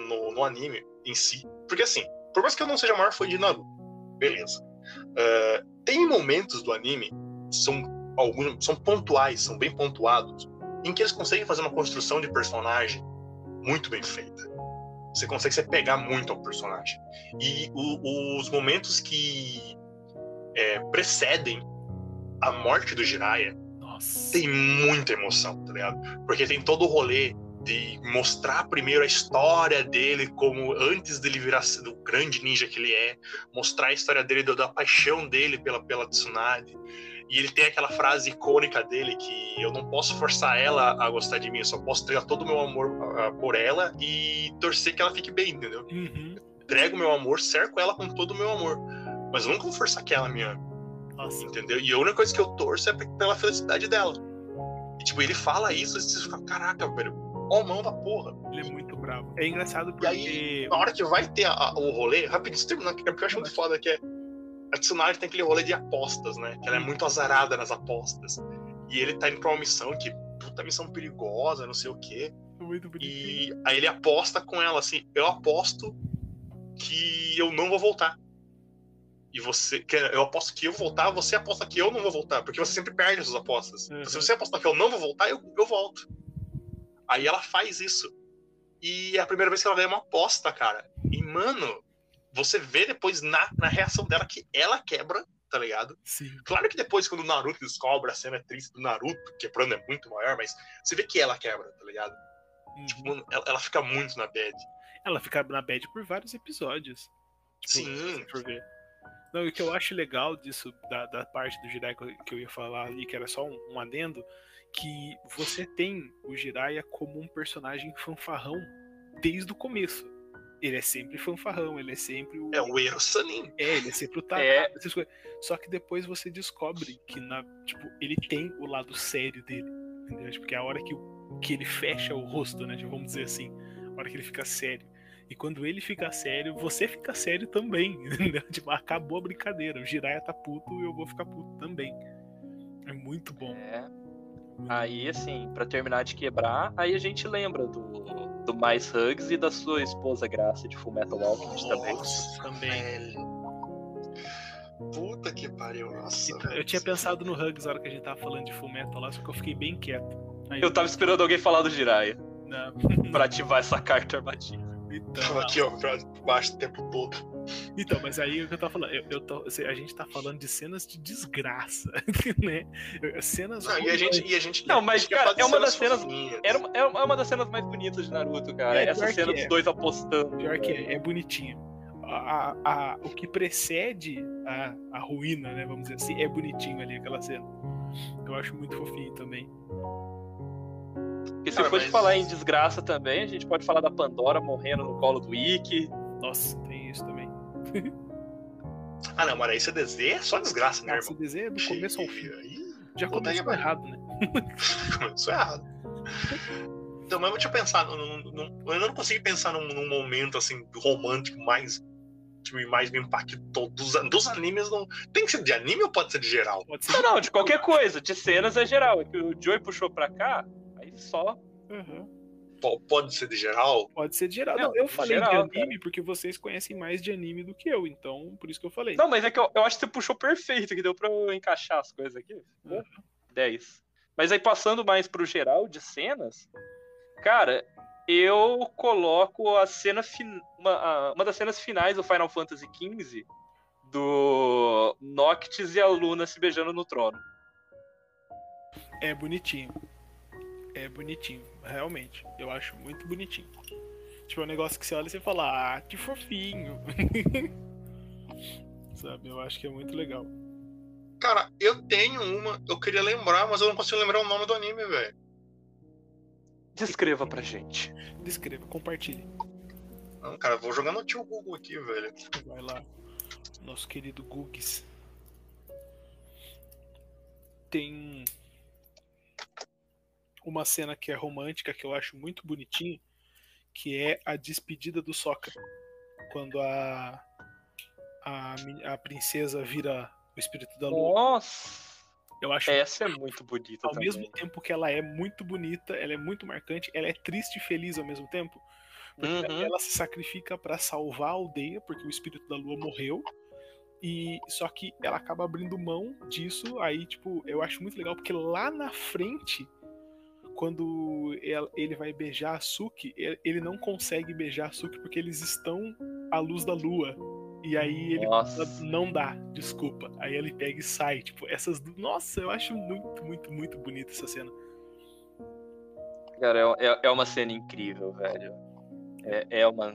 no, no anime em si. Porque assim, por mais que eu não seja o maior fã de Naruto, beleza. É, tem momentos do anime, são alguns, são pontuais, são bem pontuados, em que eles conseguem fazer uma construção de personagem muito bem feita. Você consegue se pegar muito ao personagem. E o- os momentos que é, precedem a morte do Jiraiya Nossa. tem muita emoção, tá ligado? Porque tem todo o rolê de mostrar primeiro a história dele como antes dele virar do grande ninja que ele é, mostrar a história dele da, da paixão dele pela pela Tsunade. E ele tem aquela frase icônica dele que eu não posso forçar ela a gostar de mim, eu só posso entregar todo o meu amor ah, por ela e torcer que ela fique bem, entendeu? Uhum. Entrego o meu amor, cerco ela com todo o meu amor. Mas eu nunca vou forçar que ela me ame Nossa. entendeu? E a única coisa que eu torço é pela felicidade dela. E, tipo, ele fala isso e você fica, caraca, velho, ó mão da porra. Ele é muito bravo. É engraçado E porque. aí, na hora que vai ter a- a- o rolê, rapidinho, terminar, porque eu acho muito foda que é. A Tsunade tem aquele rolê de apostas, né? Que ela é muito azarada nas apostas. E ele tá indo pra uma missão que, puta missão perigosa, não sei o quê. é muito bonitinho. E aí ele aposta com ela assim: eu aposto que eu não vou voltar. E você. que Eu aposto que eu vou voltar, você aposta que eu não vou voltar, porque você sempre perde as suas apostas. Uhum. Então, se você apostar que eu não vou voltar, eu, eu volto. Aí ela faz isso. E é a primeira vez que ela ganha uma aposta, cara. E, mano, você vê depois na, na reação dela que ela quebra, tá ligado? Sim. Claro que depois, quando o Naruto descobre a cena triste do Naruto, quebrando é muito maior, mas você vê que ela quebra, tá ligado? Uhum. Tipo, mano, ela, ela fica muito na bad. Ela fica na bad por vários episódios. Tipo, Sim. for ver. Não, e o que eu acho legal disso, da, da parte do eu- que eu ia falar ali, que era só um, um adendo, que você tem o Jiraiya como um personagem fanfarrão desde o começo. Ele é sempre fanfarrão, ele é sempre o. É o Ero Sanin. É, ele é sempre o Tata, É. essas coisas. Só que depois você descobre que na, tipo, ele tem o lado sério dele. Entendeu? Tipo, que é a hora que, que ele fecha o rosto, né? tipo, Vamos dizer assim. A hora que ele fica sério. E quando ele fica sério, você fica sério também. [laughs] Entendeu? Tipo, acabou a brincadeira. O Jiraiya tá puto e eu vou ficar puto também. É muito bom. É. Aí, assim, pra terminar de quebrar, aí a gente lembra do, do Mais Hugs e da sua esposa Graça de Fullmetal Alchemist também. Nossa, também. velho. Puta que pariu, nossa. Então, eu tinha pensado no Hugs na hora que a gente tava falando de Fullmetal lá, só que eu fiquei bem quieto. Aí, Eu tava esperando alguém falar do Jiraiya Não, pra ativar essa carta armadilha. então, Tava aqui, ó, pra baixo o tempo todo. Então, mas aí o que eu tava falando, eu, eu tô- a gente tá falando de cenas de desgraça, [laughs] né? Cenas. Não, e a gente. E a gente Não, mas, cara, é uma das cenas-. Era uma, é uma das cenas mais bonitas de Naruto, cara. É, Essa cena dos é. dois apostando. Pior que é, é bonitinho. A, a- a- o que precede a, a ruína, né? Vamos dizer assim, é bonitinho ali aquela cena. Eu acho muito fofinho também. Porque se Cara, for de mas- falar em desgraça também, a gente pode falar da Pandora morrendo no colo do Ikki. Nossa. [laughs] Ah, não, mas aí CDZ é só desgraça, né, A irmão? CDZ é do começo ao fim. Aí Já começou errado, né? [laughs] começou errado. Então, mas deixa eu pensar. num- num- eu não consegui pensar num, num momento assim romântico mais. Que mais me impactou. Dos, dos animes não. Tem que ser de anime ou pode ser de geral? Pode ser. Não, não, de qualquer coisa. De cenas é geral. É que o Joey puxou pra cá, aí só. Uhum. Po- pode ser de geral? Pode ser de geral. Não, Não, eu falei geral, de anime porque vocês conhecem mais de anime do que eu, então por isso que eu falei. Não, mas é que eu, eu acho que você puxou perfeito, que deu pra eu encaixar as coisas aqui. Uhum. 10. Mas aí passando mais pro geral de cenas, cara, eu coloco a cena fin... uma, a- uma das cenas finais do Final Fantasy XV do Noctis e a Luna se beijando no trono. É bonitinho. É bonitinho, realmente. Eu acho muito bonitinho. Tipo, é um negócio que você olha e você fala, ah, que fofinho. [laughs] Sabe, eu acho que é muito legal. Cara, eu tenho uma, eu queria lembrar, mas eu não consigo lembrar o nome do anime, velho. Descreva pra gente. Descreva, compartilhe. Não, cara, vou jogar no tio Google aqui, velho. Vai lá, nosso querido Gugs. Tem uma cena que é romântica que eu acho muito bonitinho, que é a despedida do Sokka. Quando a a, a princesa vira o espírito da lua. Nossa! Eu acho Essa é muito bonita ao também. mesmo tempo que ela é muito bonita, ela é muito marcante, ela é triste e feliz ao mesmo tempo. Porque Uhum. ela se sacrifica pra salvar a aldeia, porque o espírito da lua morreu. E só que ela acaba abrindo mão disso. Aí, tipo, eu acho muito legal, porque lá na frente, quando ele vai beijar a Suki, ele não consegue beijar a Suki porque eles estão à luz da lua. E aí ele Nossa. não dá, desculpa. Aí ele pega e sai. Tipo, essas. Nossa, eu acho muito, muito, muito bonita essa cena. Cara, é, é- é uma cena incrível, velho. É, é uma.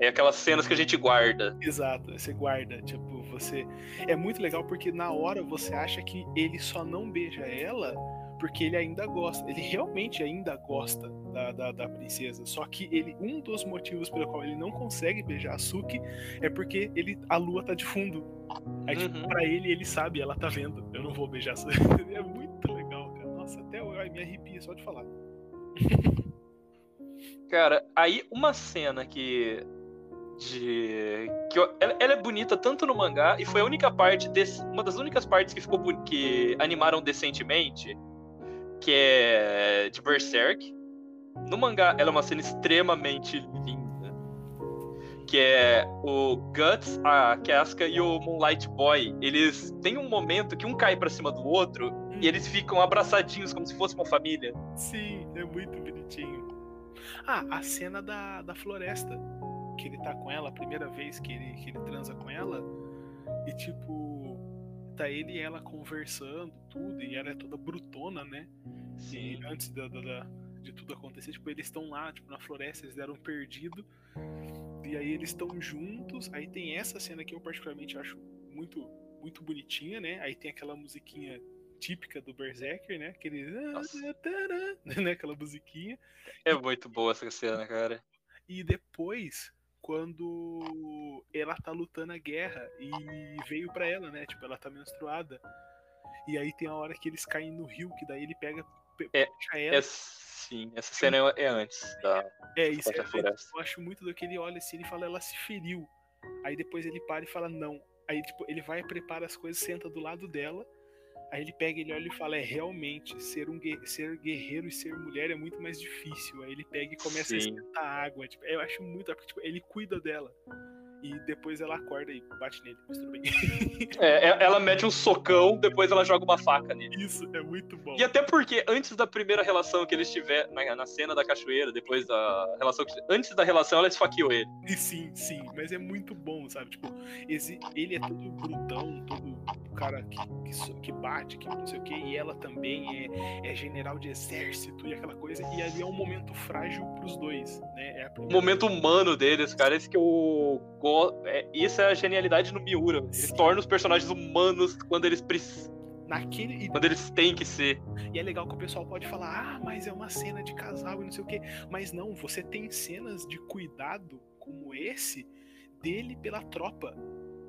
É aquelas cenas que a gente guarda. Exato, você guarda, tipo, você. É muito legal porque na hora você acha que ele só não beija ela porque ele ainda gosta. Ele realmente ainda gosta da, da, da princesa. Só que ele. Um dos motivos pelo qual ele não consegue beijar a Suki é porque ele, a lua tá de fundo. Aí, tipo, Uhum. pra ele, ele sabe, ela tá vendo. Eu não vou beijar a Suki. [laughs] É muito legal, cara. Nossa, até eu ai, me arrepia só de falar. Cara, aí uma cena que. De. Que eu- ela, ela é bonita tanto no mangá, e foi a única parte. Desse, uma das únicas partes que ficou que animaram decentemente. Que é de Berserk. No mangá, ela é uma cena extremamente linda. Que é o Guts, a Casca e o Moonlight Boy. Eles têm um momento que um cai pra cima do outro e eles ficam abraçadinhos como se fosse uma família. Sim, é muito bonitinho. Ah, a cena da, da floresta. Que ele tá com ela, a primeira vez que ele, que ele transa com ela. E tipo, tá ele e ela conversando, tudo, e ela é toda brutona, né? E antes da, da- da- de tudo acontecer, tipo, eles estão lá, tipo, na floresta, eles deram perdido. E aí eles estão juntos. Aí tem essa cena que eu particularmente acho muito, muito bonitinha, né? Aí tem aquela musiquinha típica do Berserker, né? Aquele. Nossa. [laughs] né? Aquela musiquinha. É muito boa essa cena, cara. E depois, quando ela tá lutando a guerra e veio pra ela, né? Tipo, ela tá menstruada. E aí tem a hora que eles caem no rio, que daí ele pega, pe- É, ela. É, sim, essa cena é, é antes da. É, isso é, eu acho muito do que ele olha assim, ele fala, ela se feriu. Aí depois ele para e fala, não. Aí, tipo, ele vai, prepara as coisas, senta do lado dela. Aí ele pega, ele olha e fala, é realmente, ser um ser guerreiro e ser mulher é muito mais difícil. Aí ele pega e começa a Sim. esquentar água. Tipo, eu acho muito, porque tipo, ele cuida dela. E depois ela acorda e bate nele, mas tudo bem. [laughs] É, é- ela mete um socão, depois ela joga uma faca nele. Isso é muito bom. E até porque antes da primeira relação que eles tiveram na, na cena da cachoeira, depois da relação. que- Antes da relação, ela esfaqueou ele. E sim, sim, mas é muito bom, sabe? Tipo, esse, ele é todo brutão, todo cara que, que, que bate, que não sei o que, e ela também é, é general de exército e aquela coisa, e ali é um momento frágil pros dois, né? É a O primeira- momento humano deles, cara, esse que eu. go- É, isso é a genialidade no Miura. Eles Sim. tornam os personagens humanos quando eles precisam. naquele. Quando eles têm que ser. e é legal que o pessoal pode falar, ah, mas é uma cena de casal e não sei o que. Mas não, você tem cenas de cuidado como esse dele pela tropa.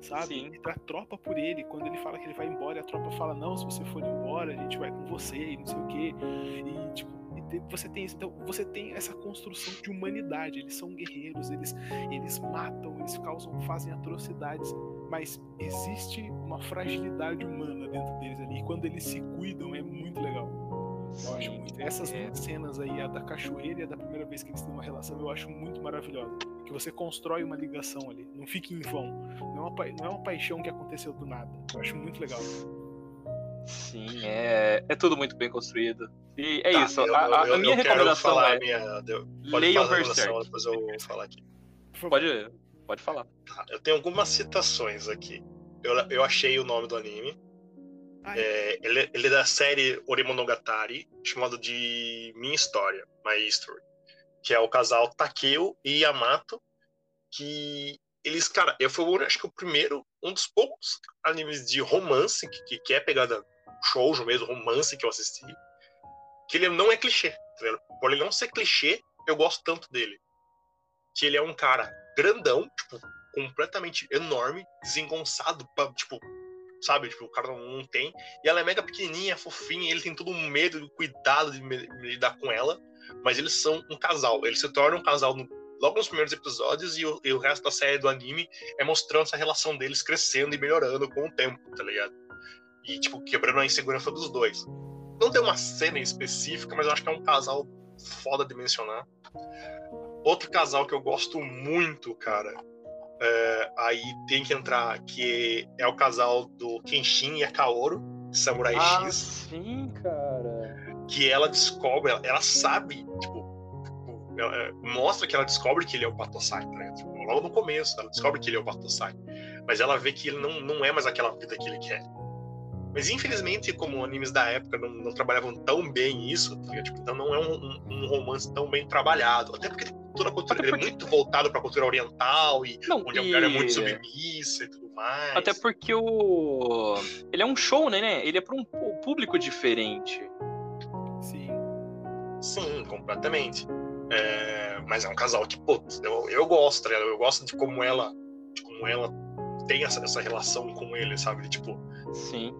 Sabe? Sim. E da tropa por ele. Quando ele fala que ele vai embora, a tropa fala: Não, se você for embora, a gente vai com você e não sei o quê. E, tipo, você tem isso. Então, você tem essa construção de humanidade. Eles são guerreiros, eles, eles matam, eles causam, fazem atrocidades. Mas existe uma fragilidade humana dentro deles ali. E quando eles se cuidam, é muito legal. Eu acho muito. Essas É. cenas aí, a da cachoeira e a da primeira vez que eles têm uma relação, eu acho muito maravilhosa. Que você constrói uma ligação ali, não fica em vão. Não é uma, não é uma paixão que aconteceu do nada. Eu acho muito legal. Sim, é, é tudo muito bem construído. E é Tá, isso. eu- a, a- a eu- eu minha quero recomendação falar é a minha. eu- Pode leiam Berserk. depois eu vou falar aqui. Pode, pode falar. Tá, eu tenho algumas citações aqui. Eu, eu achei o nome do anime. É, ele, ele é da série Orimonogatari, chamado de Minha História, My History. Que é o casal Takeo e Yamato. Que eles, cara, eu fui o- acho que o primeiro, um dos poucos animes de romance, que, que, que é pegada shoujo mesmo, romance que eu assisti. Que ele não é clichê, tá? Por ele não ser clichê, eu gosto tanto dele. Que ele é um cara grandão, tipo, completamente enorme, desengonçado, tipo, sabe? Tipo, o cara não, tem. E ela é mega pequenininha, fofinha, ele tem todo um medo e cuidado de lidar com ela. Mas eles são um casal. Eles se tornam um casal no- logo nos primeiros episódios e o, e o resto da série do anime é mostrando essa relação deles crescendo e melhorando com o tempo, tá ligado? E, tipo, quebrando a insegurança dos dois. Não tem uma cena específica, mas eu acho que é um casal foda de mencionar. Outro casal que eu gosto muito, cara, é, aí tem que entrar, que é o casal do Kenshin e a Kaoru, Samurai Ah, X, sim, cara. que ela descobre, ela, ela sabe, tipo, ela, é, mostra que ela descobre que ele é o Batosai, ligado? Tipo, logo no começo, ela descobre que ele é o Batosai. Mas ela vê que ele não, não é mais aquela vida que ele quer. Mas infelizmente, como animes da época não, não trabalhavam tão bem isso, tá? Tipo, então não é um, um- um romance tão bem trabalhado. Até porque toda a cultura ele é porque- muito voltado pra cultura oriental e Não, onde a e- mulher é muito submissa e tudo mais. Até porque o. Ele é um show, né? né? Ele é pra um público diferente. Sim. Sim, completamente. É, mas é um casal que, pô, eu, eu gosto, tá ligado? Eu gosto de como ela, de como ela tem essa, essa relação com ele, sabe? Tipo, Sim.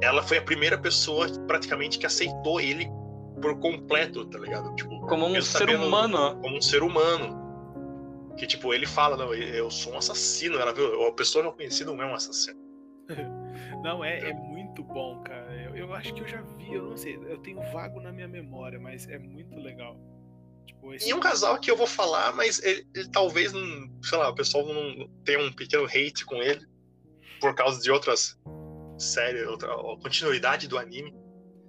Ela foi a primeira pessoa praticamente que aceitou ele por completo, tá ligado? Tipo, Como um ser sabendo- humano. Como um ser humano. Que, tipo, ele fala, não, eu sou um assassino. Ela viu, a pessoa não conhecida não é um assassino. [laughs] Não, é, é muito bom, cara. Eu, eu acho que eu já vi, eu não sei, eu tenho vago na minha memória, mas é muito legal. Tipo, esse... E um casal que eu vou falar, mas ele, ele talvez não, sei lá, o pessoal não tenha um pequeno hate com ele por causa de outras séries, outra a continuidade do anime.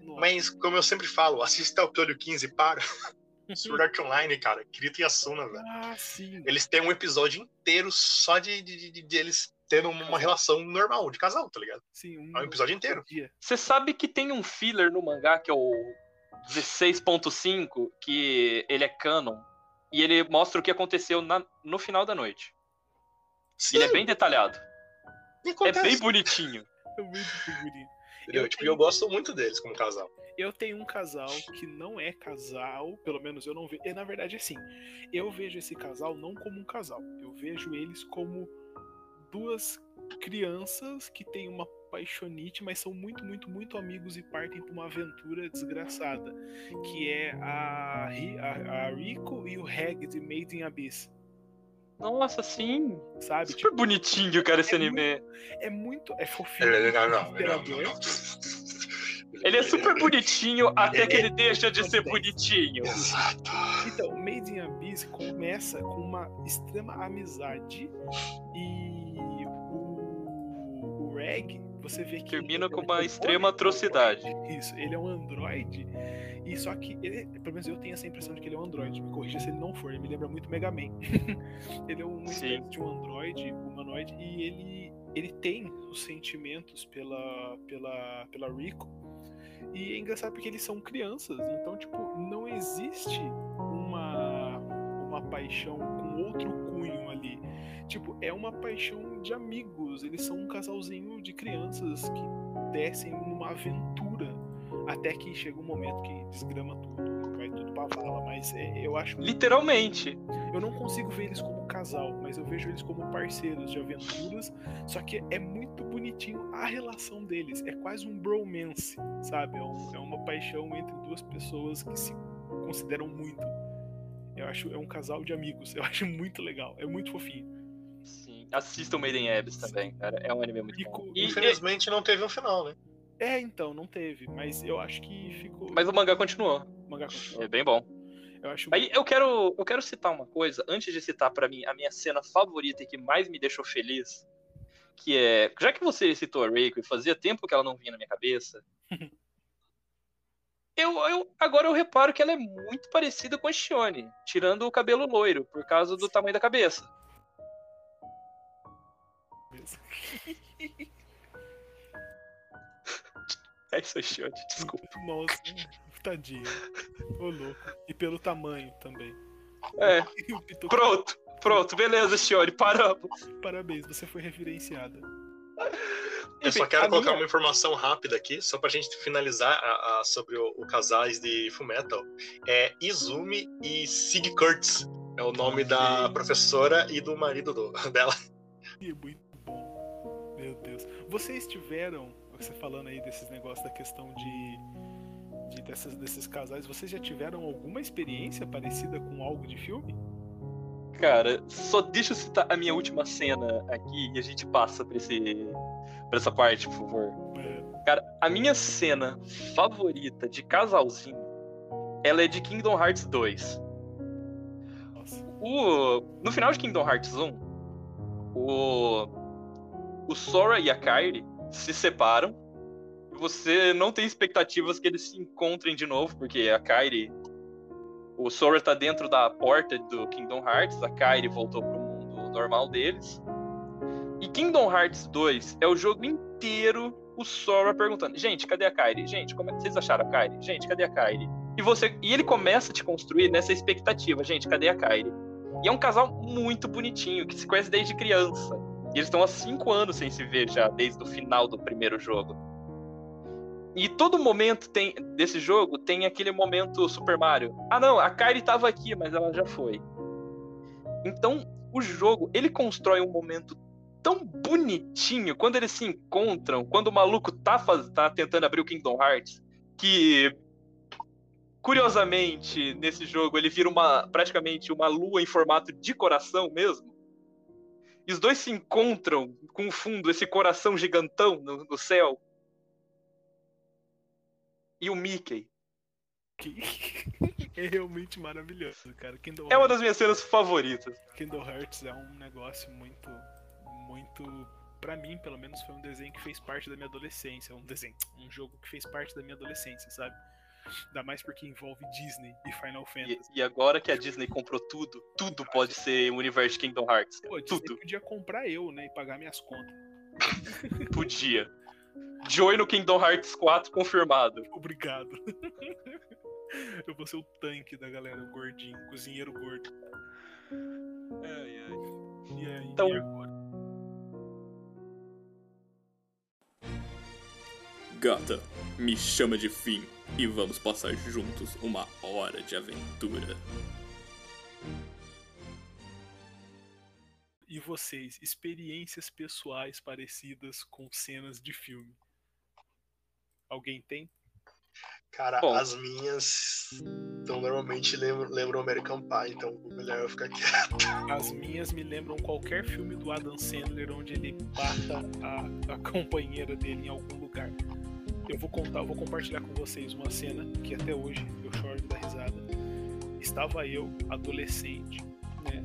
Nossa. Mas, como eu sempre falo, assista ao Piolho 15 e para. [laughs] Sword Art Online, cara, Kirito e Asuna, velho. Ah, sim. Eles têm um episódio inteiro só de, de, de- de eles tendo uma relação normal, de casal, tá ligado? Sim, É um episódio inteiro. Você sabe que tem um filler no mangá que é o 16.5, que ele é canon. E ele mostra o que aconteceu na- no final da noite. Sim, Ele é bem detalhado. e É bem bonitinho. É [laughs] muito figurinha. entendeu? eu Tipo, tenho- eu gosto muito deles como casal. Eu tenho um casal que não é casal, pelo menos eu não vejo. Na verdade, assim, eu vejo esse casal não como um casal. Eu vejo eles como duas crianças que têm uma paixonite, mas são muito, muito, muito amigos e partem pra uma aventura desgraçada. Que é a, a, a Rico e o Reg de Made in Abyss. Nossa, sim. Sabe? Super bonitinho, cara, esse é anime. É muito. É fofinho. Não, não, não, não, desesperador. não. Ele é super bonitinho até que ele deixa de ser bonitinho. Exato. Então, Made in Abyss começa com uma extrema amizade e o, o Reg, você vê que. Termina ele com é uma um extrema atrocidade. Isso, ele é um androide. E só que, ele, pelo menos eu tenho essa impressão de que ele é um androide. Me corrija se ele não for, ele me lembra muito Mega Man. [laughs] ele é Sim. espécie de um androide, humanoide, e ele, ele tem os sentimentos pela, pela, pela Rico. E é engraçado porque eles são crianças, então, tipo, não existe uma, uma paixão com outro. Tipo, é uma paixão de amigos. Eles são um casalzinho de crianças que descem numa aventura. Até que chega um momento que desgrama tudo, vai tudo pra vala. Mas é, eu acho. Literalmente. Eu não consigo ver eles como casal, mas eu vejo eles como parceiros de aventuras. Só que é muito bonitinho a relação deles. É quase um bromance, sabe? É, um- é uma paixão entre duas pessoas que se consideram muito. Eu acho é um casal de amigos. [laughs] Eu acho muito legal. É muito fofinho. Assistam Maiden Abyss também, cara. É um anime muito E bom. com- E, Infelizmente não teve um final, né? É, então, não teve, mas eu acho que ficou. Mas o mangá continuou. O mangá continuou. É bem bom. Eu acho Aí eu quero, eu quero citar uma coisa, antes de citar pra mim a minha cena favorita e que mais me deixou feliz, que é, já que você citou a Reiko e fazia tempo que ela não vinha na minha cabeça, [laughs] eu, eu agora eu reparo que ela é muito parecida com a Shione, tirando o cabelo loiro, por causa do tamanho da cabeça. É isso aí, Shione, desculpa. Nossa, tadinha. Ô louco. E pelo tamanho também. É, [laughs] pronto, pronto, beleza, Shione, paramos. Parabéns, você foi reverenciada. Eu só quero a colocar minha- uma informação rápida aqui, só pra gente finalizar a- a- sobre o, o casais de Fullmetal. É Izumi e Sig Kurtz. É o nome da professora e do marido do- [laughs] dela. E é muito. Meu Deus. Vocês tiveram, você falando aí desses negócios da questão de, de dessas, desses casais, vocês já tiveram alguma experiência parecida com algo de filme? Cara, só deixa eu citar a minha última cena aqui e a gente passa pra, esse, pra essa parte, por favor. É, Cara, a minha cena favorita de casalzinho, ela é de Kingdom Hearts 2. nossa. O, no final de Kingdom Hearts 1, o, o Sora e a Kairi se separam. Você não tem expectativas que eles se encontrem de novo, porque a Kairi. O Sora tá dentro da porta do Kingdom Hearts, a Kairi voltou pro mundo normal deles. E Kingdom Hearts 2 é o jogo inteiro o Sora perguntando: Gente, cadê a Kairi? Gente, como é que vocês acharam a Kairi? Gente, cadê a Kairi? E, você, e ele começa a te construir nessa expectativa: Gente, cadê a Kairi? E é um casal muito bonitinho, que se conhece desde criança. E eles estão há cinco anos sem se ver já, desde o final do primeiro jogo. E todo momento tem desse jogo tem aquele momento Super Mario. Ah não, a Kairi tava aqui, mas ela já foi. Então, o jogo, ele constrói um momento tão bonitinho quando eles se encontram, quando o maluco tá, faz, tá tentando abrir o Kingdom Hearts, que curiosamente nesse jogo ele vira uma praticamente uma lua em formato de coração mesmo. E os dois se encontram com o fundo esse coração gigantão no, no céu. E o Mickey. [laughs] É realmente maravilhoso, cara. Kingdom, É uma das minhas cenas favoritas. Kingdom Hearts é um negócio muito, muito. Pra mim, pelo menos, foi um desenho que fez parte da minha adolescência. Um desenho, um jogo que fez parte da minha adolescência, sabe? Ainda mais porque envolve Disney e Final E, Fantasy. e agora que a Disney comprou tudo, tudo pode ser o universo de Kingdom Hearts. Pô, Disney tudo. podia comprar eu, né? E pagar minhas contas. [laughs] [laughs] Podia. Joy no Kingdom Hearts 4 confirmado. Obrigado. [laughs] eu vou ser o tanque da galera, o gordinho, o cozinheiro gordo. E aí, Então- e Gata, me chama de Fim e vamos passar juntos uma hora de aventura. E vocês, experiências pessoais parecidas com cenas de filme? Alguém tem? Cara, Bom. as minhas então, normalmente lembram, lembram American Pie, então melhor eu ficar quieto. As minhas me lembram qualquer filme do Adam Sandler onde ele bata a, a companheira dele em algum lugar. Eu vou contar, eu vou compartilhar com vocês uma cena que até hoje eu choro dar risada. Estava eu, adolescente, né?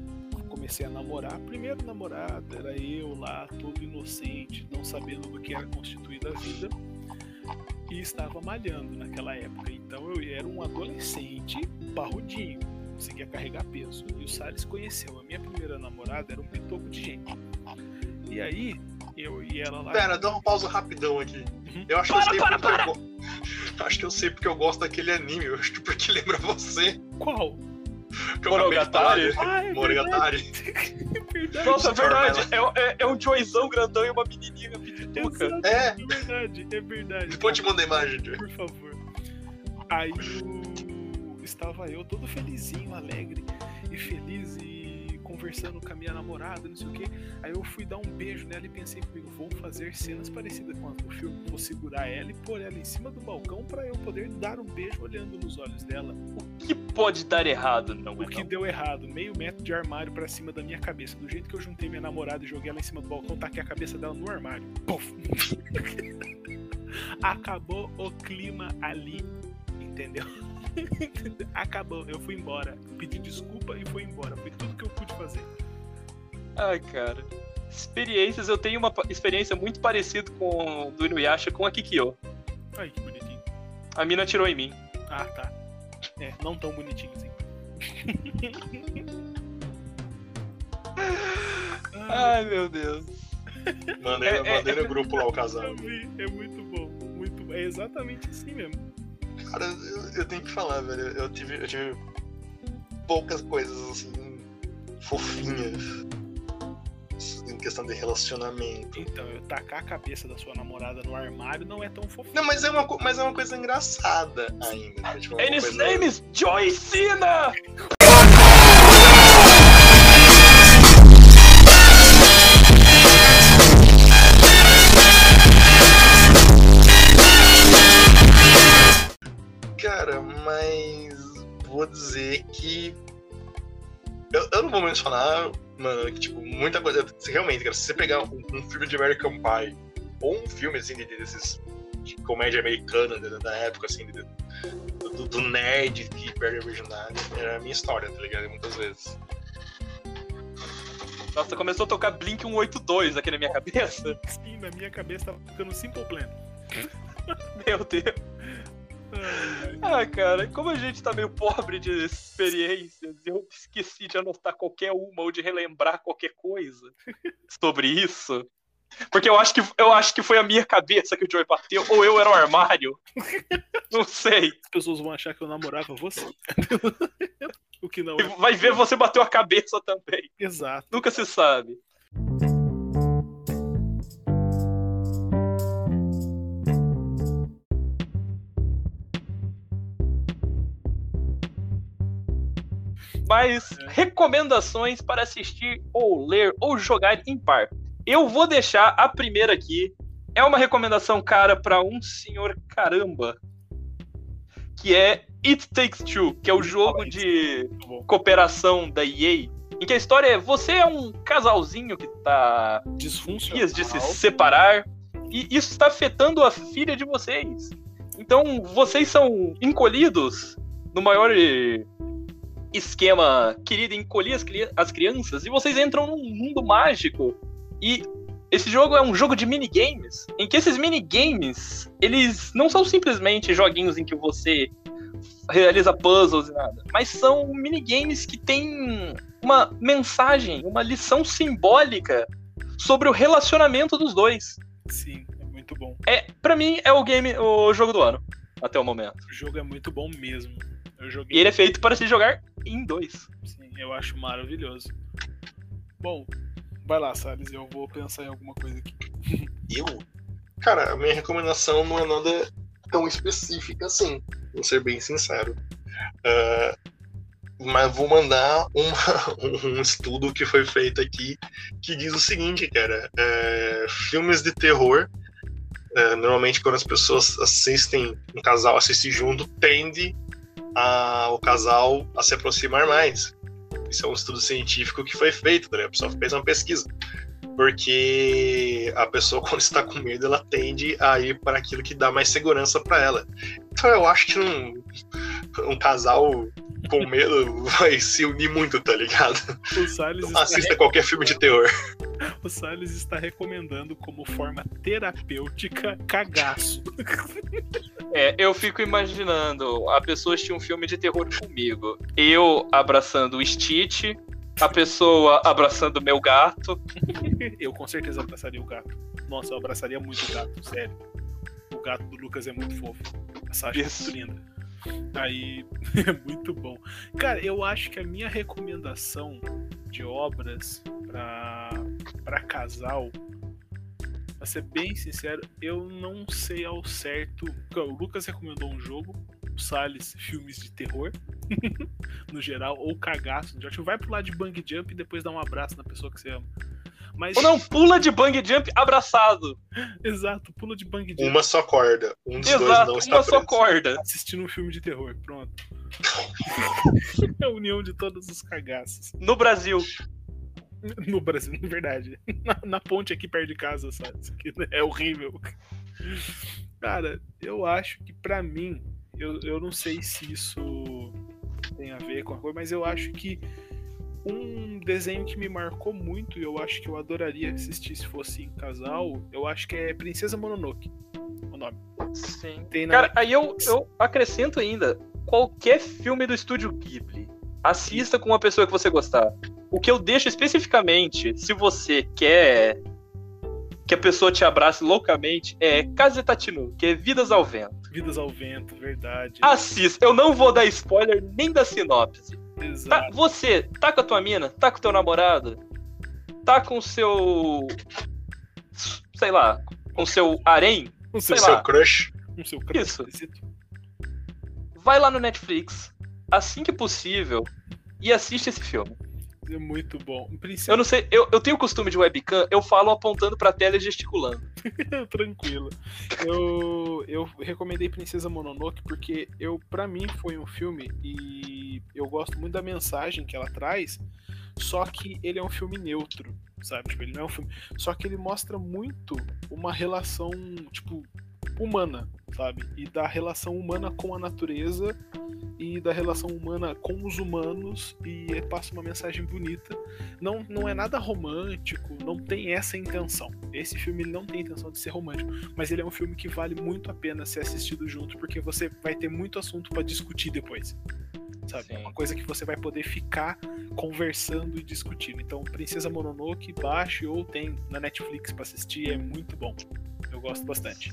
Comecei a namorar. Primeiro namorado era eu lá, todo inocente, não sabendo do que era constituída a vida. E estava malhando naquela época. Então eu era um adolescente parrudinho conseguia carregar peso. E o Salles conheceu. A minha primeira namorada era um pitoco de gente. E aí, eu e ela lá. Pera, dá uma pausa rapidão aqui. Uhum. Eu acho que eu sei porque eu go- [laughs] Acho que eu sei porque eu gosto daquele anime. [laughs] Eu acho que porque lembra você. Qual? Eu Monogatari? né? Ah, é Monogatari. verdade. [laughs] É verdade. Nossa, é verdade. É, é, é um Joyzão grandão e uma menininha pituca. É. é verdade, é verdade. Depois eu te mando a imagem. Joey. por favor. Aí o... estava eu todo felizinho, alegre e feliz e conversando com a minha namorada, não sei o que. Aí eu fui dar um beijo nela e pensei comigo, vou fazer cenas parecidas com as do filme, vou segurar ela e pôr ela em cima do balcão para eu poder dar um beijo olhando nos olhos dela. O que pode dar errado, não é? O que não? deu errado, meio metro de armário pra cima da minha cabeça. Do jeito que eu juntei minha namorada e joguei ela em cima do balcão, taquei a cabeça dela no armário. Puf! [laughs] Acabou o clima ali, entendeu? [laughs] Acabou, eu fui embora. Pedi desculpa e fui embora. Foi tudo que eu pude fazer. Ai, cara. Experiências, eu tenho uma experiência muito parecida com do Inuyasha com a Kikyo. Ai, que bonitinho. A mina atirou em mim. Ah, tá. É, não tão bonitinho assim. [laughs] Ai, meu Deus. Mandei, É, é, mandei no grupo lá o casal. É muito bom, muito bom. É exatamente assim mesmo. Cara, eu, eu tenho que falar, velho. Eu tive, eu tive poucas coisas assim, fofinhas. Em questão de relacionamento. Então, eu tacar a cabeça da sua namorada no armário não é tão fofinho. Não, mas é uma, mas é uma coisa engraçada ainda. Tipo, é And his coisa- name is Cara, mas vou dizer que. Eu, eu não vou mencionar, mano, que tipo, muita coisa. Realmente, cara, se você pegar um, um filme de American Pie, ou um filme assim, de- desses de comédia americana da, da época, assim, de- do, do nerd que perde a virgindade, era a minha história, tá ligado? Muitas vezes. Nossa, começou a tocar Blink 182 aqui na minha cabeça. Sim, na minha cabeça tava ficando Simple Plan. Meu Deus. Ah, cara, como a gente tá meio pobre de experiências, eu esqueci de anotar qualquer uma ou de relembrar qualquer coisa sobre isso. Porque eu acho que, eu acho que foi a minha cabeça que o Joey bateu, ou eu era o armário. Não sei. As pessoas vão achar que eu namorava você. [laughs] o que não é. Vai ver, você bateu a cabeça também. Exato. Nunca se sabe. Mas recomendações para assistir ou ler ou jogar em par. Eu vou deixar a primeira aqui. É uma recomendação cara para um senhor caramba. Que é It Takes Two, que é o jogo de cooperação da EA, em que a história é você é um casalzinho que tá dias de se separar e isso está afetando a filha de vocês. Então vocês são encolhidos no maior esquema querido encolher as, cri- as crianças e vocês entram num mundo mágico e esse jogo é um jogo de minigames, em que esses minigames, eles não são simplesmente joguinhos em que você realiza puzzles e nada, mas são minigames que têm uma mensagem, uma lição simbólica sobre o relacionamento dos dois. Sim, é muito bom. É, para mim é o game, o jogo do ano até o momento. O jogo é muito bom mesmo. Eu E joguei. ele é feito para se jogar em dois. Sim, eu acho maravilhoso. Bom, vai lá, Salles, eu vou pensar em alguma coisa aqui. [laughs] Eu? Cara, a minha recomendação não é nada tão específica assim, vou ser bem sincero. Ah, mas vou mandar uma- [laughs] um estudo que foi feito aqui que diz o seguinte, cara. é, filmes de terror, é, normalmente quando as pessoas assistem, um casal assiste junto, tende a, o casal a se aproximar mais. Isso é um estudo científico que foi feito, né? A pessoa fez uma pesquisa porque a pessoa [laughs] quando está com medo ela tende a ir para aquilo que dá mais segurança para ela. Então eu acho que um, um casal com medo vai se unir muito, tá ligado? O Salles, está, Assista qualquer filme de terror. o Salles está recomendando como forma terapêutica cagaço. É, eu fico imaginando a pessoa assistir um filme de terror comigo. Eu abraçando o Stitch, a pessoa abraçando o meu gato. Eu com certeza abraçaria o gato. Nossa, eu abraçaria muito o gato, sério. O gato do Lucas é muito fofo. A Sasha é Isso. muito linda. Aí, [laughs] é muito bom. Cara, eu acho que a minha recomendação de obras pra casal, pra ser bem sincero, eu não sei ao certo. O Lucas recomendou um jogo, o Salles, filmes de terror, [laughs] no geral, ou cagaço. Vai pro lado de bang jump e depois dá um abraço na pessoa que você ama. Mas, Ou não, pula de bang jump abraçado. [laughs] exato, pula de bang jump. Uma só corda. Um dos dois Exato, não está uma só preso. corda. assistindo um filme de terror, pronto. [laughs] a união de todos os cagaços. No Brasil. [laughs] No Brasil, na verdade. Na, na ponte aqui perto de casa, sabe? Isso aqui é horrível. Cara, eu acho que pra mim, eu, eu não sei se isso tem a ver com a coisa, mas eu acho que um desenho que me marcou muito e eu acho que eu adoraria assistir se fosse em casal, eu acho que é Princesa Mononoke. O nome. Sim. Tem na Cara, aí eu, eu acrescento ainda: qualquer filme do estúdio Ghibli, assista com uma pessoa que você gostar. O que eu deixo especificamente, se você quer que a pessoa te abrace loucamente, é Kazetatinu, que é Vidas ao Vento. Vidas ao Vento, verdade. Assista, eu não vou dar spoiler nem da sinopse. Tá, você tá com a tua mina? Tá com o teu namorado? Tá com o seu. Sei lá, com o seu harém? Com seu, Seu crush. com seu crush Isso. Vai lá no Netflix, assim que possível, e assiste esse filme. É muito bom. Eu não sei, eu, eu tenho o costume de webcam, eu falo apontando pra tela e gesticulando. [laughs] Tranquilo. Eu, eu recomendei Princesa Mononoke porque eu, para mim, foi um filme e eu gosto muito da mensagem que ela traz. Só que ele é um filme neutro, sabe? Tipo, ele não é um filme. Só que ele mostra muito uma relação, tipo, humana, sabe? E da relação humana com a natureza e da relação humana com os humanos e passa uma mensagem bonita. Não, não é nada romântico, não tem essa intenção. Esse filme ele não tem intenção de ser romântico, mas ele é um filme que vale muito a pena ser assistido junto porque você vai ter muito assunto pra discutir depois. Sabe? É uma coisa que você vai poder ficar conversando e discutindo. Então, Princesa Mononoke, baixe ou tem na Netflix pra assistir, é muito bom. Eu gosto bastante.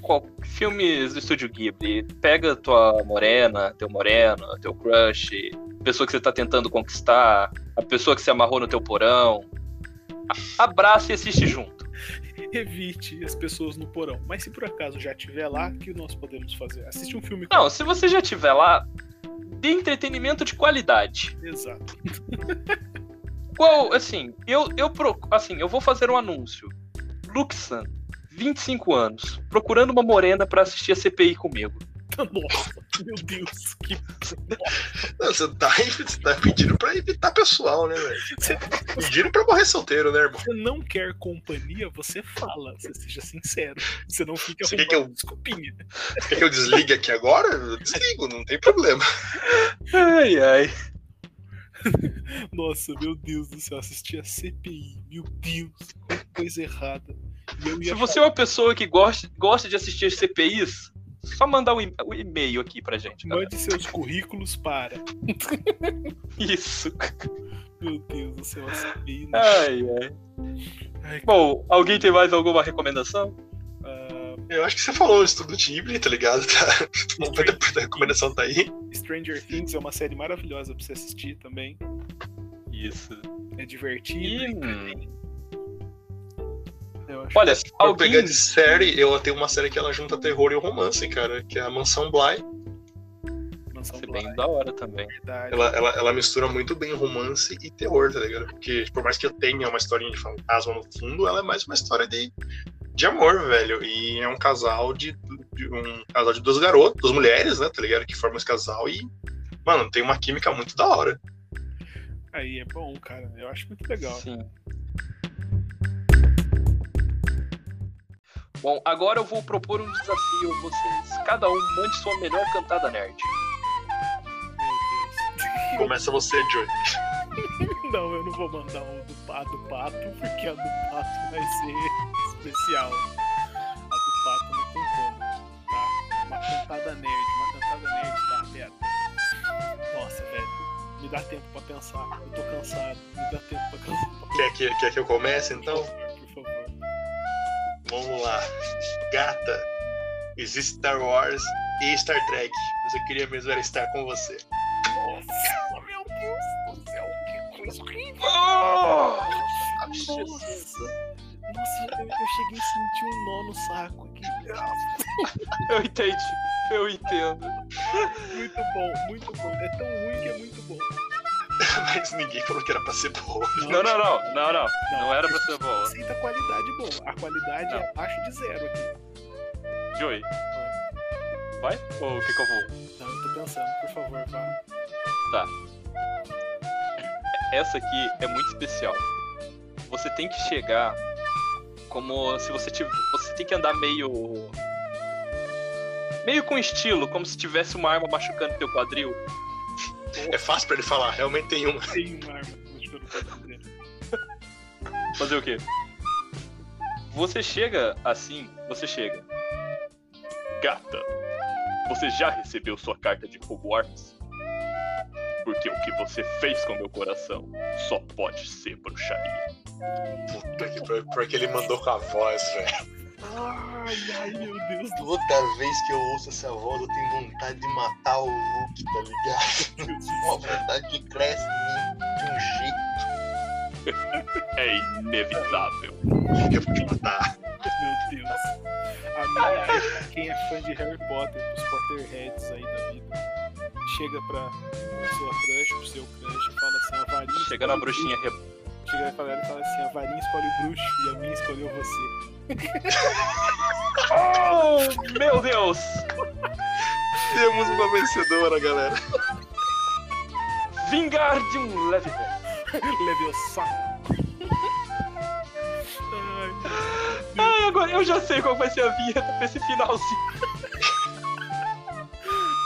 Qual, filmes do estúdio Ghibli, pega tua morena, teu moreno, teu crush, pessoa que você tá tentando conquistar, a pessoa que se amarrou no teu porão. Abraça e assiste junto. [laughs] Evite as pessoas no porão. Mas se por acaso já estiver lá, o que nós podemos fazer? Assiste um filme com Não, se você já estiver lá, dê entretenimento de qualidade. Exato. Qual, assim, eu, eu, assim, eu vou fazer um anúncio. Luxan, 25 anos, procurando uma morena pra assistir a CPI comigo. [laughs] Nossa, meu Deus. Que... [laughs] Não, você, tá, você tá pedindo pra evitar pessoal, né, velho? Você, Pedindo pra morrer solteiro, né, irmão? você não quer companhia, você fala. Você seja sincero. Você não fica Você quer que eu- desculpinha. Quer que eu desligue aqui agora? Eu desligo, não tem problema. Ai, ai. [laughs] Nossa, meu Deus do céu, assistir a CPI. Meu Deus, que coisa errada. Eu ia Se você é uma pessoa que gosta, gosta de assistir CPIs, só mandar o o e-mail aqui pra gente. tá? Mande seus currículos para. [laughs] Isso. Meu Deus do céu, a CPI. Ai, ai. Ai, Bom, alguém tem mais alguma recomendação? ah, Eu acho que você falou o estudo Ghibli, tá ligado? [laughs] Tá. A recomendação tá aí. Stranger Things é uma série maravilhosa pra você assistir também. Isso. É divertido. E, entretém. Eu acho olha, Se for alguém. pegar de série, eu tenho uma série que ela junta terror e romance, cara, que é a Mansão Bly. Mansão é Bly, bem da hora também. verdade. Ela, ela, ela mistura muito bem romance e terror, tá ligado? Porque por mais que eu tenha uma historinha de fantasma no fundo, ela é mais uma história de, de amor, velho. E é um casal de, de- um casal de duas garotas, duas mulheres, né, tá ligado? Que formam esse casal e, mano, tem uma química muito da hora. Aí é bom, cara. Eu acho muito legal. Sim. Bom, agora eu vou propor um desafio a vocês. Cada um mande sua melhor cantada nerd. Meu Deus. Começa você, Joey. [laughs] Não, eu não vou mandar o do, a do pato, porque a do pato vai ser especial. A do pato não tem como, tá? Uma cantada nerd, uma cantada nerd, tá? Pera. Nossa, velho. Me dá tempo pra pensar. Eu tô cansado. Me dá tempo pra [laughs] pensar. Quer que, quer que eu comece, então? Vamos lá. Gata, existe Star Wars e Star Trek, mas eu queria mesmo era estar com você. Nossa, meu Deus do céu, que coisa horrível. Oh! Nossa, Nossa, eu, eu cheguei a sentir um nó no saco aqui. Eu entendi. Eu entendo. Muito bom, muito bom. É tão ruim que é muito bom. Mas ninguém falou que era pra ser boa. Não, não, não. Não, não. Não era pra ser boa. Aceita a qualidade boa. A qualidade Não. é abaixo de zero aqui. Joey. Vai? Ou o que que eu vou? Não, eu tô pensando, por favor, vá. Essa aqui é muito especial. Você tem que chegar como se você tivesse. Você tem que andar meio. Meio com estilo, como se tivesse uma arma machucando teu quadril. É fácil pra ele falar, realmente tem uma. Tem uma arma machucando o quadril dele. Fazer o quê? Você chega assim, você chega. Gata, você já recebeu sua carta de Hogwarts? Porque o que você fez com meu coração só pode ser bruxaria. Puta que pariu, porque ele mandou com a voz, velho. Ai, ai, meu Deus do Toda vez que eu ouço essa voz, eu tenho vontade de matar o Luke, tá ligado? [laughs] céu. A vontade cresce em mim de um jeito [laughs] É inevitável. que eu vou te matar. Meu Deus. A minha é pra quem é fã de Harry Potter, dos Potterheads aí da vida. Chega pra sua crush, pro seu crush e fala assim, a varinha. Chega na bruxinha re... Chega pra galera e fala assim, a varinha escolhe o bruxo e a minha escolheu você. [laughs] Oh, meu Deus! Temos uma vencedora, galera. Vingar de um leve Leviosa. Ai, Ai, agora eu já sei qual vai ser a vinheta pra esse finalzinho.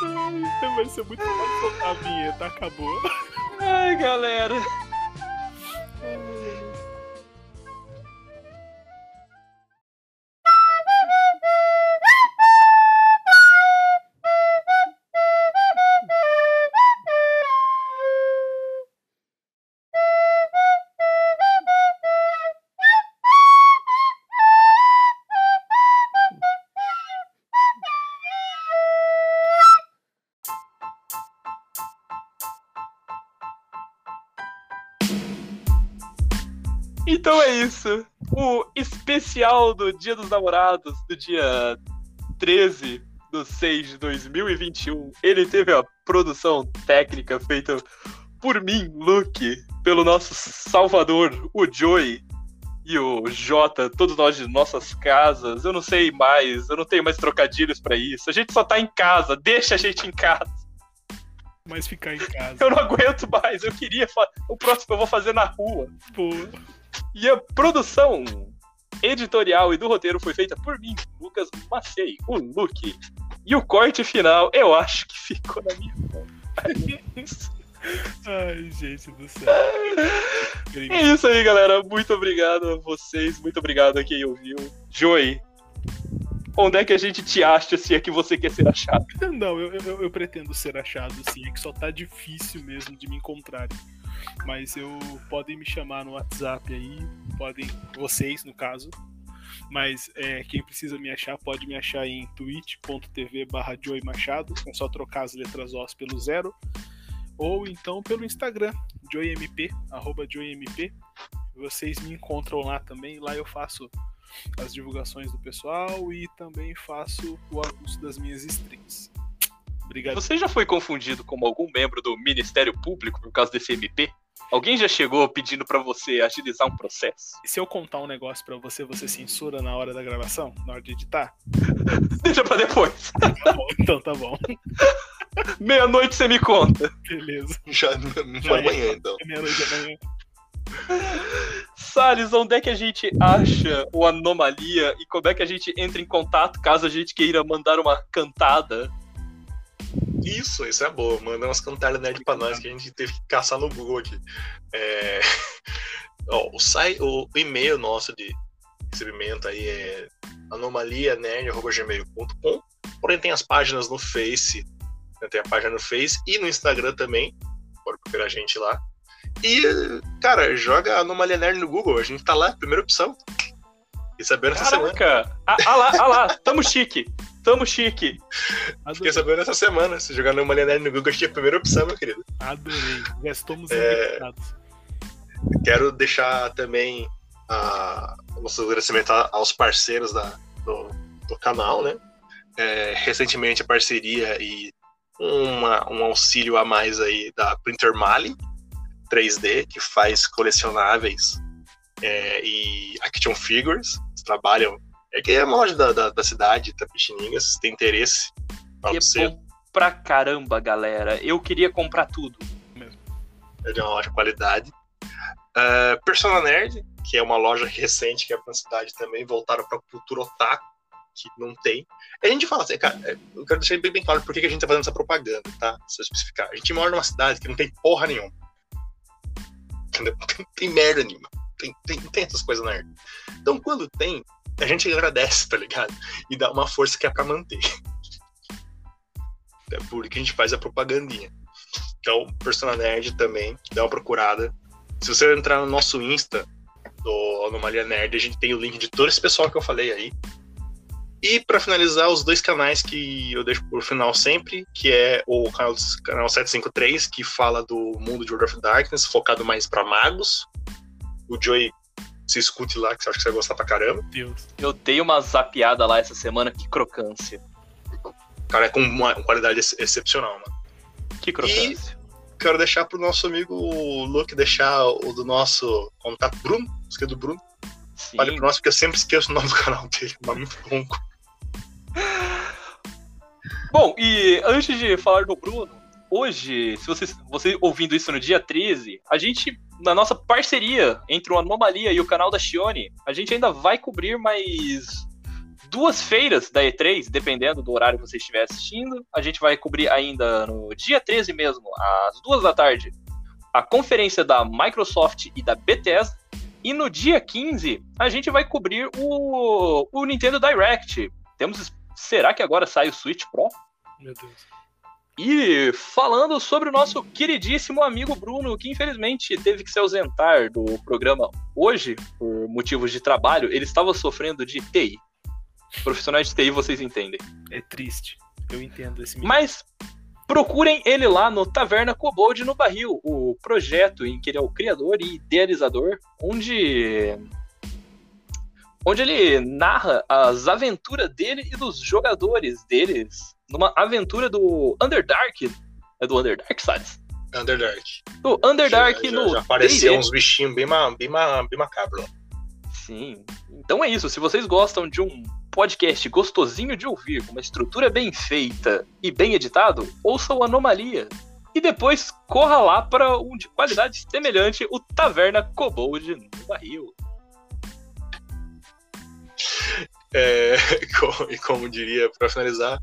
ai, vai ser muito soltar a vinheta, acabou. Ai, galera. Então é isso. O especial do Dia dos Namorados, do dia 13 do 6 de 2021. Ele teve a produção técnica feita por mim, Luke, pelo nosso Salvador, o Joey e o Jota, todos nós de nossas casas. Eu não sei mais, eu não tenho mais trocadilhos pra isso. A gente só tá em casa, deixa a gente em casa. Mas ficar em [laughs] casa. Eu não aguento mais, eu queria. O próximo eu vou fazer na rua. Pô, E a produção editorial e do roteiro foi feita por mim, Lucas Macei, o Luke. E o corte final, eu acho que ficou na minha mão. ai, gente do céu. É isso aí, galera. Muito obrigado a vocês. Muito obrigado a quem ouviu. Joey, onde é que a gente te acha se é que você quer ser achado? Não, eu, eu, eu pretendo ser achado, sim. É que só tá difícil mesmo de me encontrarem. Mas eu podem me chamar no WhatsApp aí, podem, vocês no caso. Mas é, quem precisa me achar pode me achar em twitch.tv barra Joey Machado. É só trocar as letras OS pelo zero. Ou então pelo Instagram, JoyMP, arroba JoyMP. Vocês me encontram lá também. Lá eu faço as divulgações do pessoal e também faço o anúncio das minhas streams. Obrigado. Você já foi confundido como algum membro do Ministério Público por causa desse MP? Alguém já chegou pedindo pra você agilizar um processo? Se eu contar um negócio pra você, você censura na hora da gravação? Na hora de editar? [laughs] Deixa pra depois. [laughs] Tá bom, então tá bom. Meia-noite você me conta. Beleza. Já, Já amanhã, então. É meia-noite da manhã. Salles, onde é que a gente acha o Anomalia e como é que a gente entra em contato caso a gente queira mandar uma cantada? Isso, isso é boa. Manda umas cantadas nerd pra nós que a gente teve que caçar no Google aqui. É... [laughs] Ó, o, site, o e-mail nosso de recebimento aí é anomalianerd.gmail.com Porém tem as páginas no Face, né, tem a página no Face e no Instagram também. Pode procurar a gente lá. E, cara, joga Anomalia Nerd no Google, a gente tá lá, primeira opção. E sabendo essa semana. Caraca! Ah, ah lá, ah lá, tamo chique. Tamo chique. Fiquei Adorei. sabendo essa semana. Se jogar Anomalia Nerd no Google, é a primeira opção, meu querido. Adorei. Já estamos É. Quero deixar também a, o nosso agradecimento aos parceiros da, do, do canal, né? É, recentemente a parceria e uma- um auxílio a mais aí da Printer Mali 3D, que faz colecionáveis é, e action figures. Eles trabalham. É que é uma loja da, da, da cidade, Tapixinigas, se tem interesse. Fala E pra você, é bom pra caramba, galera. Eu queria comprar tudo. é de uma loja de qualidade. Uh, Persona Nerd, que é uma loja recente que é na cidade também, voltaram para cultura otaku, que não tem. A gente fala assim, cara, é, eu quero deixar bem, bem claro por que a gente tá fazendo essa propaganda, tá? Se eu especificar. A gente mora numa cidade que não tem porra nenhuma. Entendeu? Não tem merda nenhuma. Tem, tem, tem essas coisas na nerd. Então, quando tem, a gente agradece, tá ligado? E dá uma força que é pra manter. É por isso que a gente faz a propagandinha. Então, Persona Nerd também, dá uma procurada. Se você entrar no nosso Insta, do Anomalia Nerd, a gente tem o link de todo esse pessoal que eu falei aí. E para finalizar, os dois canais que eu deixo por final sempre, que é o canal, canal 753, que fala do mundo de World of Darkness, focado mais para magos. O Joey se escute lá, que você acha que você vai gostar pra caramba. Deus. Eu dei uma zapeada lá essa semana, que crocância. O cara é com uma qualidade ex- excepcional, mano. Que crocância. Quero deixar pro nosso amigo Luke deixar o do nosso contato Bruno, esqueci do Bruno. Sim. Fale pro nosso, porque eu sempre esqueço o nome do canal dele. O nome muito longo. Bom, e antes de falar do Bruno, hoje, se você, você ouvindo isso no dia 13, a gente, na nossa parceria entre o Anomalia e o canal da Shione, a gente ainda vai cobrir mais duas feiras da E3, dependendo do horário que você estiver assistindo. A gente vai cobrir ainda no dia 13 mesmo, às duas da tarde, a conferência da Microsoft e da Bethesda. E no dia 15, a gente vai cobrir o, o Nintendo Direct. Temos. Será que agora sai o Switch Pro? Meu Deus. E falando sobre o nosso queridíssimo amigo Bruno, que infelizmente teve que se ausentar do programa hoje, por motivos de trabalho, ele estava sofrendo de TI. Profissionais de TI, vocês entendem. É triste. Eu entendo esse menino. Mas procurem ele lá no Taverna Kobold no Barril, o projeto em que ele é o criador e idealizador, onde onde ele narra as aventuras dele e dos jogadores deles numa aventura do Underdark. É do Underdark, Salles? Underdark. Do Underdark já, no já, já apareceu uns bichinhos bem, bem, bem macabros. Sim. Então é isso. Se vocês gostam de um podcast gostosinho de ouvir, com uma estrutura bem feita e bem editado, ouçam Anomalia. E depois corra lá para um de qualidade semelhante, o Taverna Kobold no Barril. É, [laughs] e como diria, pra finalizar,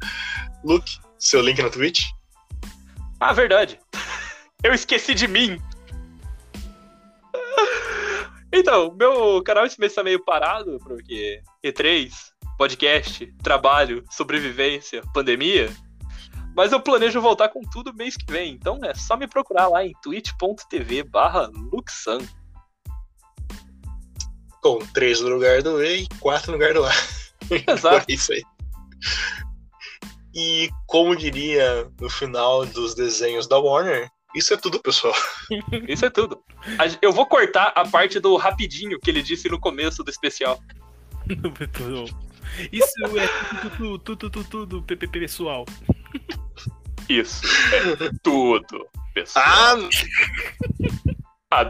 Luke, seu link na Twitch. Ah, verdade. Eu esqueci de mim. Então, meu canal esse mês tá meio parado, porque E3, podcast, trabalho, sobrevivência, pandemia. Mas eu planejo voltar com tudo mês que vem. Então é só me procurar lá em twitch.tv barra Luxan. Com três no lugar do E e quatro no lugar do A. Exato. [laughs] É isso aí. E como diria no final dos desenhos da Warner, isso é tudo, pessoal. [laughs] Isso é tudo. Eu vou cortar a parte do rapidinho que ele disse no começo do especial. [laughs] Isso é tudo, tudo, tudo, tudo, tudo, pessoal. Isso é tudo, pessoal. Ah,